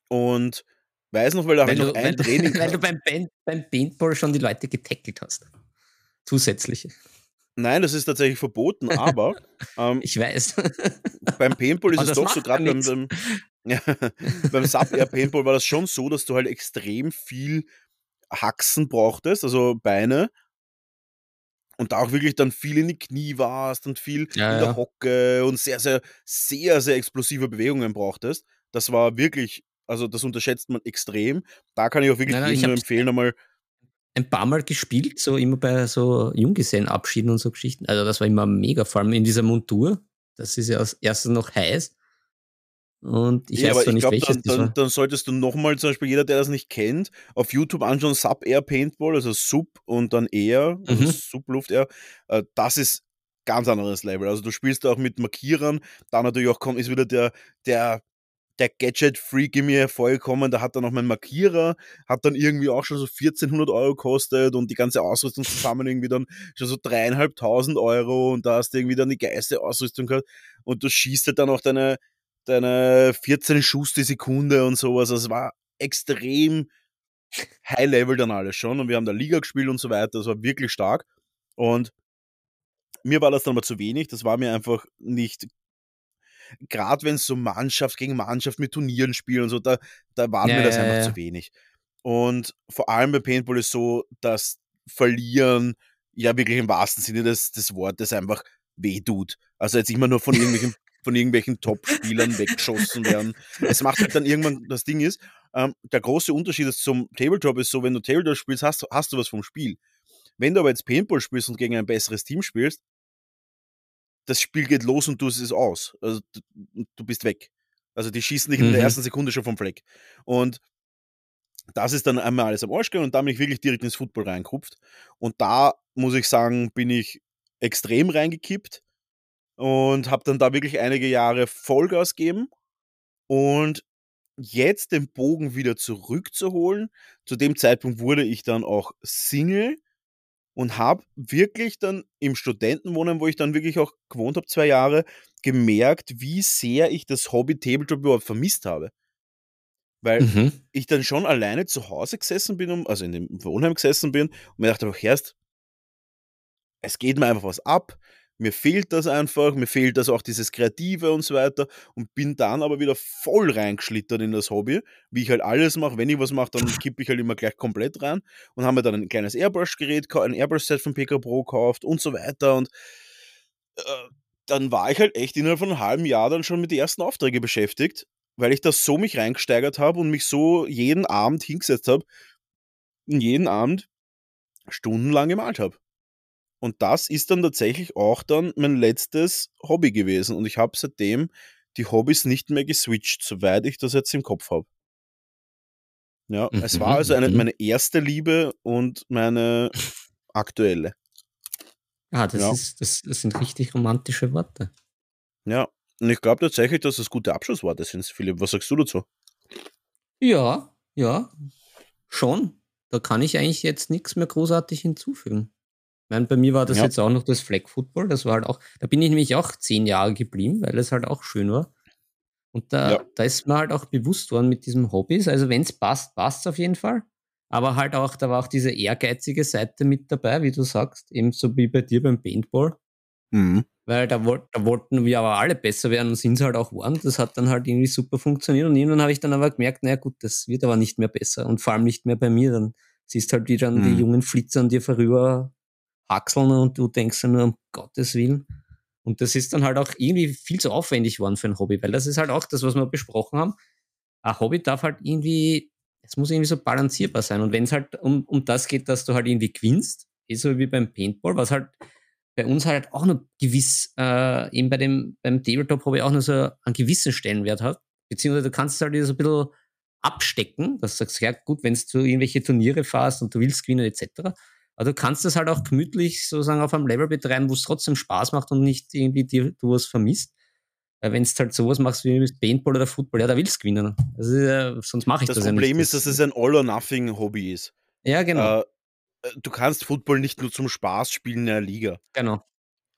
Und Weiß noch, weil da weil noch ein weil, Training Weil du beim, Band, beim Paintball schon die Leute getackelt hast. Zusätzliche. Nein, das ist tatsächlich verboten, aber. Ähm, ich weiß. Beim Paintball ist es doch so, gerade beim, beim, ja, beim Sub-Air Paintball war das schon so, dass du halt extrem viel Haxen brauchtest, also Beine. Und da auch wirklich dann viel in die Knie warst und viel ja, in der ja. Hocke und sehr, sehr, sehr, sehr explosive Bewegungen brauchtest. Das war wirklich also das unterschätzt man extrem. Da kann ich auch wirklich nein, nein, jedem nur empfehlen, einmal ein paar Mal gespielt, so immer bei so Junggesellenabschieden und so Geschichten. Also das war immer mega, vor allem in dieser Montur. Das ist ja als erstes noch heiß. Und ich ja, weiß zwar nicht, glaub, welches dann, dann, dann, solltest du nochmal zum Beispiel, jeder, der das nicht kennt, auf YouTube anschauen, Sub Air Paintball, also Sub und dann Air, also mhm. Sub Luft Air. Äh, das ist ganz anderes Level. Also du spielst da auch mit Markierern, da natürlich auch kommt, ist wieder der, der der Gadget-Freak in mir hervorgekommen, da hat er noch meinen Markierer, hat dann irgendwie auch schon so 1400 Euro gekostet und die ganze Ausrüstung zusammen irgendwie dann schon so dreieinhalbtausend Euro und da hast du irgendwie dann die geilste Ausrüstung gehabt und du schießt halt dann auch deine, deine 14 Schuss die Sekunde und sowas. Also es war extrem High Level dann alles schon und wir haben da Liga gespielt und so weiter. Das war wirklich stark und mir war das dann aber zu wenig. Das war mir einfach nicht gerade wenn es so Mannschaft gegen Mannschaft mit Turnieren spielen und so, da, da war ja, mir das ja, einfach ja. zu wenig. Und vor allem bei Paintball ist so, dass Verlieren ja wirklich im wahrsten Sinne des, des Wortes einfach wehtut. Also jetzt immer nur von irgendwelchen, von irgendwelchen Top-Spielern weggeschossen werden. Es macht halt dann irgendwann, das Ding ist, ähm, der große Unterschied ist zum Tabletop ist so, wenn du Tabletop spielst, hast, hast du was vom Spiel. Wenn du aber jetzt Paintball spielst und gegen ein besseres Team spielst, das Spiel geht los und du es aus. Also du, du bist weg. Also die schießen dich mhm. in der mhm. ersten Sekunde schon vom Fleck. Und das ist dann einmal alles am Arsch gegangen und da bin ich wirklich direkt ins Football reingekupft. Und da muss ich sagen, bin ich extrem reingekippt und habe dann da wirklich einige Jahre Vollgas gegeben. Und jetzt den Bogen wieder zurückzuholen, zu dem Zeitpunkt wurde ich dann auch Single und habe wirklich dann im Studentenwohnen, wo ich dann wirklich auch gewohnt habe, zwei Jahre, gemerkt, wie sehr ich das Hobby Tabletop überhaupt vermisst habe. Weil mhm. ich dann schon alleine zu Hause gesessen bin, also in dem Wohnheim gesessen bin und mir dachte, Herrst, es geht mir einfach was ab. Mir fehlt das einfach, mir fehlt das auch dieses Kreative und so weiter und bin dann aber wieder voll reingeschlittert in das Hobby, wie ich halt alles mache. Wenn ich was mache, dann kippe ich halt immer gleich komplett rein und habe mir dann ein kleines Airbrush-Gerät, ein Airbrush-Set von PK Pro gekauft und so weiter und äh, dann war ich halt echt innerhalb von einem halben Jahr dann schon mit den ersten Aufträgen beschäftigt, weil ich das so mich reingesteigert habe und mich so jeden Abend hingesetzt habe und jeden Abend stundenlang gemalt habe. Und das ist dann tatsächlich auch dann mein letztes Hobby gewesen. Und ich habe seitdem die Hobbys nicht mehr geswitcht, soweit ich das jetzt im Kopf habe. Ja, mhm. es war also eine, mhm. meine erste Liebe und meine aktuelle. Ah, das, ja. ist, das, das sind richtig romantische Worte. Ja, und ich glaube tatsächlich, dass das gute Abschlussworte sind, Philipp. Was sagst du dazu? Ja, ja, schon. Da kann ich eigentlich jetzt nichts mehr großartig hinzufügen. Ich meine, bei mir war das ja. jetzt auch noch das Flag Football. Das war halt auch, da bin ich nämlich auch zehn Jahre geblieben, weil es halt auch schön war. Und da, ja. da ist mir halt auch bewusst worden mit diesem Hobbys. Also wenn es passt, passt es auf jeden Fall. Aber halt auch, da war auch diese ehrgeizige Seite mit dabei, wie du sagst, ebenso wie bei dir beim Paintball. Mhm. Weil da, da, wollten wir aber alle besser werden und sind es halt auch geworden. Das hat dann halt irgendwie super funktioniert. Und irgendwann habe ich dann aber gemerkt, naja gut, das wird aber nicht mehr besser. Und vor allem nicht mehr bei mir. Dann siehst halt wie dann mhm. die jungen Flitzer an dir vorüber haxeln und du denkst nur, um Gottes Willen. Und das ist dann halt auch irgendwie viel zu aufwendig geworden für ein Hobby, weil das ist halt auch das, was wir besprochen haben. Ein Hobby darf halt irgendwie, es muss irgendwie so balancierbar sein. Und wenn es halt um, um das geht, dass du halt irgendwie gewinnst, ist so wie beim Paintball, was halt bei uns halt auch noch gewiss, äh, eben bei dem, beim Tabletop-Hobby auch noch so einen gewissen Stellenwert hat. Beziehungsweise du kannst es halt so ein bisschen abstecken, dass du sagst, ja gut, wenn du irgendwelche Turniere fährst und du willst gewinnen etc., aber du kannst das halt auch gemütlich sozusagen auf einem Level betreiben, wo es trotzdem Spaß macht und nicht irgendwie dir, du was vermisst. Weil wenn du halt sowas machst wie Paintball oder Football, ja, da willst du gewinnen. Also, äh, sonst mache ich das, das ja nicht. Das Problem ist, dass es ein All-or-Nothing-Hobby ist. Ja, genau. Äh, äh, du kannst Football nicht nur zum Spaß spielen in einer Liga. Genau.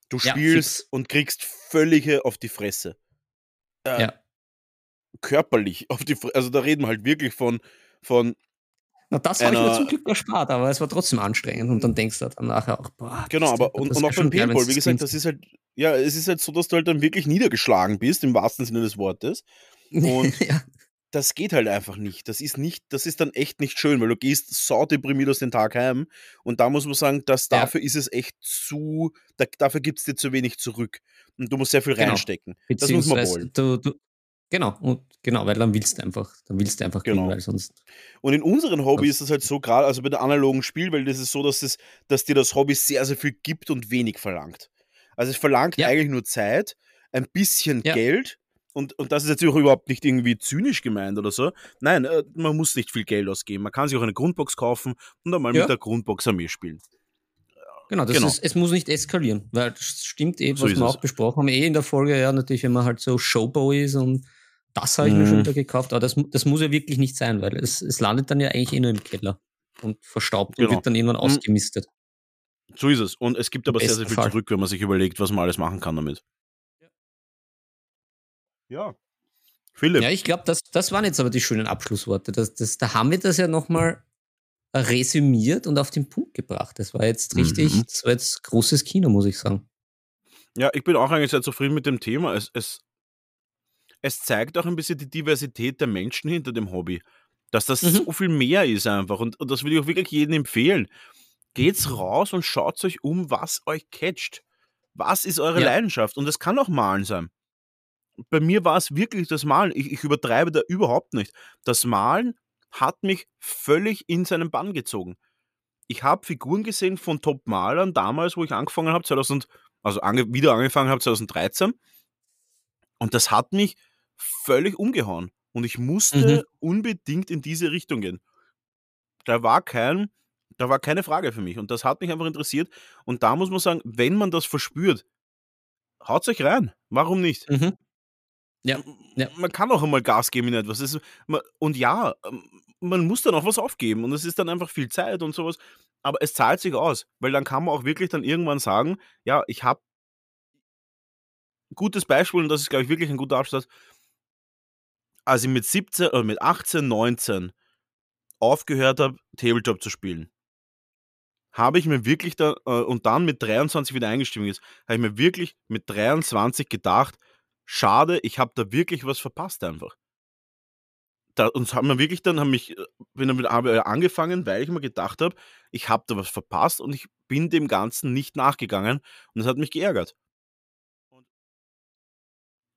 Du spielst ja, und kriegst völlige auf die Fresse. Äh, ja. Körperlich auf die Fresse. Also da reden wir halt wirklich von, von na, das habe ich mir zum Glück erspart, aber es war trotzdem anstrengend und dann denkst du dann nachher auch, boah. Genau, aber und, und auch beim Paintball, wie gesagt, das ist halt, ja, es ist halt so, dass du halt dann wirklich niedergeschlagen bist, im wahrsten Sinne des Wortes. Und ja. das geht halt einfach nicht. Das ist nicht, das ist dann echt nicht schön, weil du gehst saudeprimiert aus dem Tag heim und da muss man sagen, dass ja. dafür ist es echt zu, da, dafür gibt es dir zu wenig zurück. Und du musst sehr viel genau. reinstecken. Das muss man wollen. Du, du, Genau, und genau, weil dann willst du einfach, dann willst du einfach genau. Gehen, weil sonst. Und in unserem Hobby ist es halt so, gerade, also bei der analogen Spielwelt ist es so, dass es, dass dir das Hobby sehr, sehr viel gibt und wenig verlangt. Also es verlangt ja. eigentlich nur Zeit, ein bisschen ja. Geld und, und das ist jetzt auch überhaupt nicht irgendwie zynisch gemeint oder so. Nein, äh, man muss nicht viel Geld ausgeben. Man kann sich auch eine Grundbox kaufen und dann mal ja. mit der Grundbox Armee spielen. Genau, das genau. Ist, es muss nicht eskalieren, weil das stimmt eh, was so wir auch besprochen haben, eh in der Folge, ja, natürlich, wenn man halt so Showboy ist und das habe ich mhm. mir schon wieder gekauft, aber das, das muss ja wirklich nicht sein, weil es, es landet dann ja eigentlich eh nur im Keller und verstaubt genau. und wird dann irgendwann mhm. ausgemistet. So ist es. Und es gibt aber sehr, sehr viel Fall. zurück, wenn man sich überlegt, was man alles machen kann damit. Ja. ja. Philipp. Ja, ich glaube, das, das waren jetzt aber die schönen Abschlussworte. Das, das, da haben wir das ja nochmal resümiert und auf den Punkt gebracht. Das war jetzt richtig, mhm. das war jetzt großes Kino, muss ich sagen. Ja, ich bin auch eigentlich sehr zufrieden mit dem Thema. Es, es es zeigt auch ein bisschen die Diversität der Menschen hinter dem Hobby. Dass das mhm. so viel mehr ist einfach. Und, und das will ich auch wirklich jedem empfehlen. Geht's raus und schaut euch um, was euch catcht. Was ist eure ja. Leidenschaft? Und es kann auch Malen sein. Bei mir war es wirklich das Malen. Ich, ich übertreibe da überhaupt nicht. Das Malen hat mich völlig in seinen Bann gezogen. Ich habe Figuren gesehen von Top-Malern damals, wo ich angefangen habe, 2000, also ange, wieder angefangen habe 2013. Und das hat mich völlig umgehauen. Und ich musste mhm. unbedingt in diese Richtung gehen. Da war kein, da war keine Frage für mich. Und das hat mich einfach interessiert. Und da muss man sagen, wenn man das verspürt, haut euch rein. Warum nicht? Mhm. Ja. ja. Man kann auch einmal Gas geben in etwas. Ist, und ja, ähm, man muss dann auch was aufgeben. Und es ist dann einfach viel Zeit und sowas. Aber es zahlt sich aus, weil dann kann man auch wirklich dann irgendwann sagen, ja, ich habe gutes Beispiel, und das ist, glaube ich, wirklich ein guter Abschluss, als ich mit 17 oder mit 18, 19 aufgehört habe, Tabletop zu spielen. habe ich mir wirklich da, äh, und dann mit 23 wieder eingestiegen ist, habe ich mir wirklich mit 23 gedacht, schade, ich habe da wirklich was verpasst einfach. Da, und haben wir wirklich dann, haben mich, äh, bin habe angefangen, weil ich mir gedacht habe, ich habe da was verpasst und ich bin dem Ganzen nicht nachgegangen und das hat mich geärgert.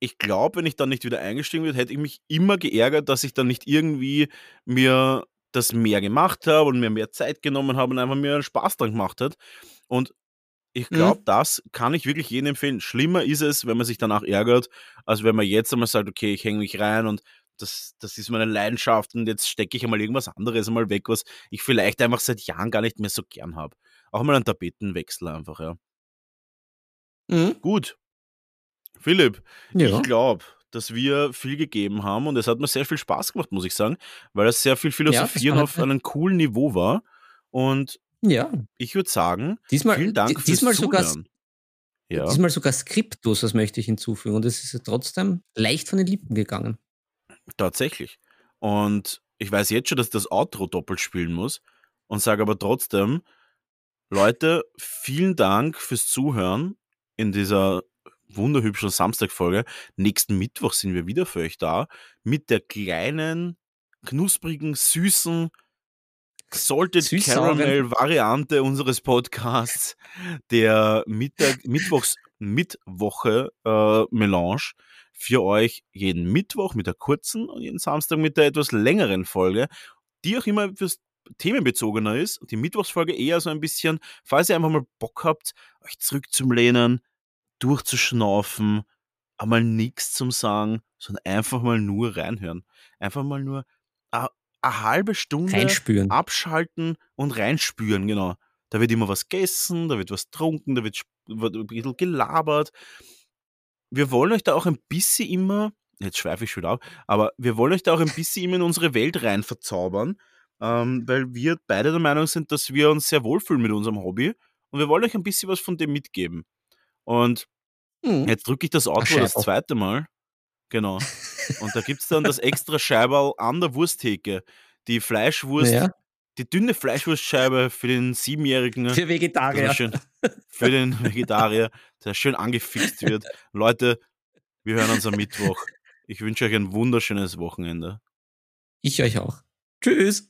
Ich glaube, wenn ich dann nicht wieder eingestiegen wäre, hätte ich mich immer geärgert, dass ich dann nicht irgendwie mir das mehr gemacht habe und mir mehr Zeit genommen habe und einfach mir Spaß dran gemacht hat. Und ich glaube, mhm. das kann ich wirklich jedem empfehlen. Schlimmer ist es, wenn man sich danach ärgert, als wenn man jetzt einmal sagt, okay, ich hänge mich rein und das, das ist meine Leidenschaft und jetzt stecke ich einmal irgendwas anderes einmal weg, was ich vielleicht einfach seit Jahren gar nicht mehr so gern habe. Auch mal einen Tapetenwechsel einfach, ja. Mhm. Gut. Philipp, ja. ich glaube, dass wir viel gegeben haben und es hat mir sehr viel Spaß gemacht, muss ich sagen, weil es sehr viel Philosophieren ja, auf einem coolen Niveau war. Und ja. ich würde sagen, diesmal, vielen Dank fürs diesmal Zuhören. Sogar, ja. Diesmal sogar Skriptus, das möchte ich hinzufügen. Und es ist ja trotzdem leicht von den Lippen gegangen. Tatsächlich. Und ich weiß jetzt schon, dass ich das Outro doppelt spielen muss und sage aber trotzdem, Leute, vielen Dank fürs Zuhören in dieser wunderhübschen Samstagfolge. Nächsten Mittwoch sind wir wieder für euch da mit der kleinen, knusprigen, süßen Salted Caramel Variante unseres Podcasts, der Mittag, Mittwochs Mittwoche äh, Melange für euch jeden Mittwoch mit der kurzen und jeden Samstag mit der etwas längeren Folge, die auch immer fürs themenbezogener ist. Die Mittwochsfolge eher so ein bisschen, falls ihr einfach mal Bock habt, euch zurückzulehnen, durchzuschnaufen, einmal nichts zum Sagen, sondern einfach mal nur reinhören. Einfach mal nur eine halbe Stunde reinspüren. abschalten und reinspüren, genau. Da wird immer was gegessen, da wird was trunken, da wird, wird ein bisschen gelabert. Wir wollen euch da auch ein bisschen immer, jetzt schweife ich schon ab, aber wir wollen euch da auch ein bisschen immer in unsere Welt rein verzaubern, ähm, weil wir beide der Meinung sind, dass wir uns sehr wohlfühlen mit unserem Hobby und wir wollen euch ein bisschen was von dem mitgeben. Und mhm. jetzt drücke ich das Outro das zweite Mal. Genau. Und da gibt es dann das extra Scheiberl an der Wursttheke. Die Fleischwurst, ja. die dünne Fleischwurstscheibe für den Siebenjährigen. Für Vegetarier. Schön, für den Vegetarier, der schön angefixt wird. Leute, wir hören uns am Mittwoch. Ich wünsche euch ein wunderschönes Wochenende. Ich euch auch. Tschüss.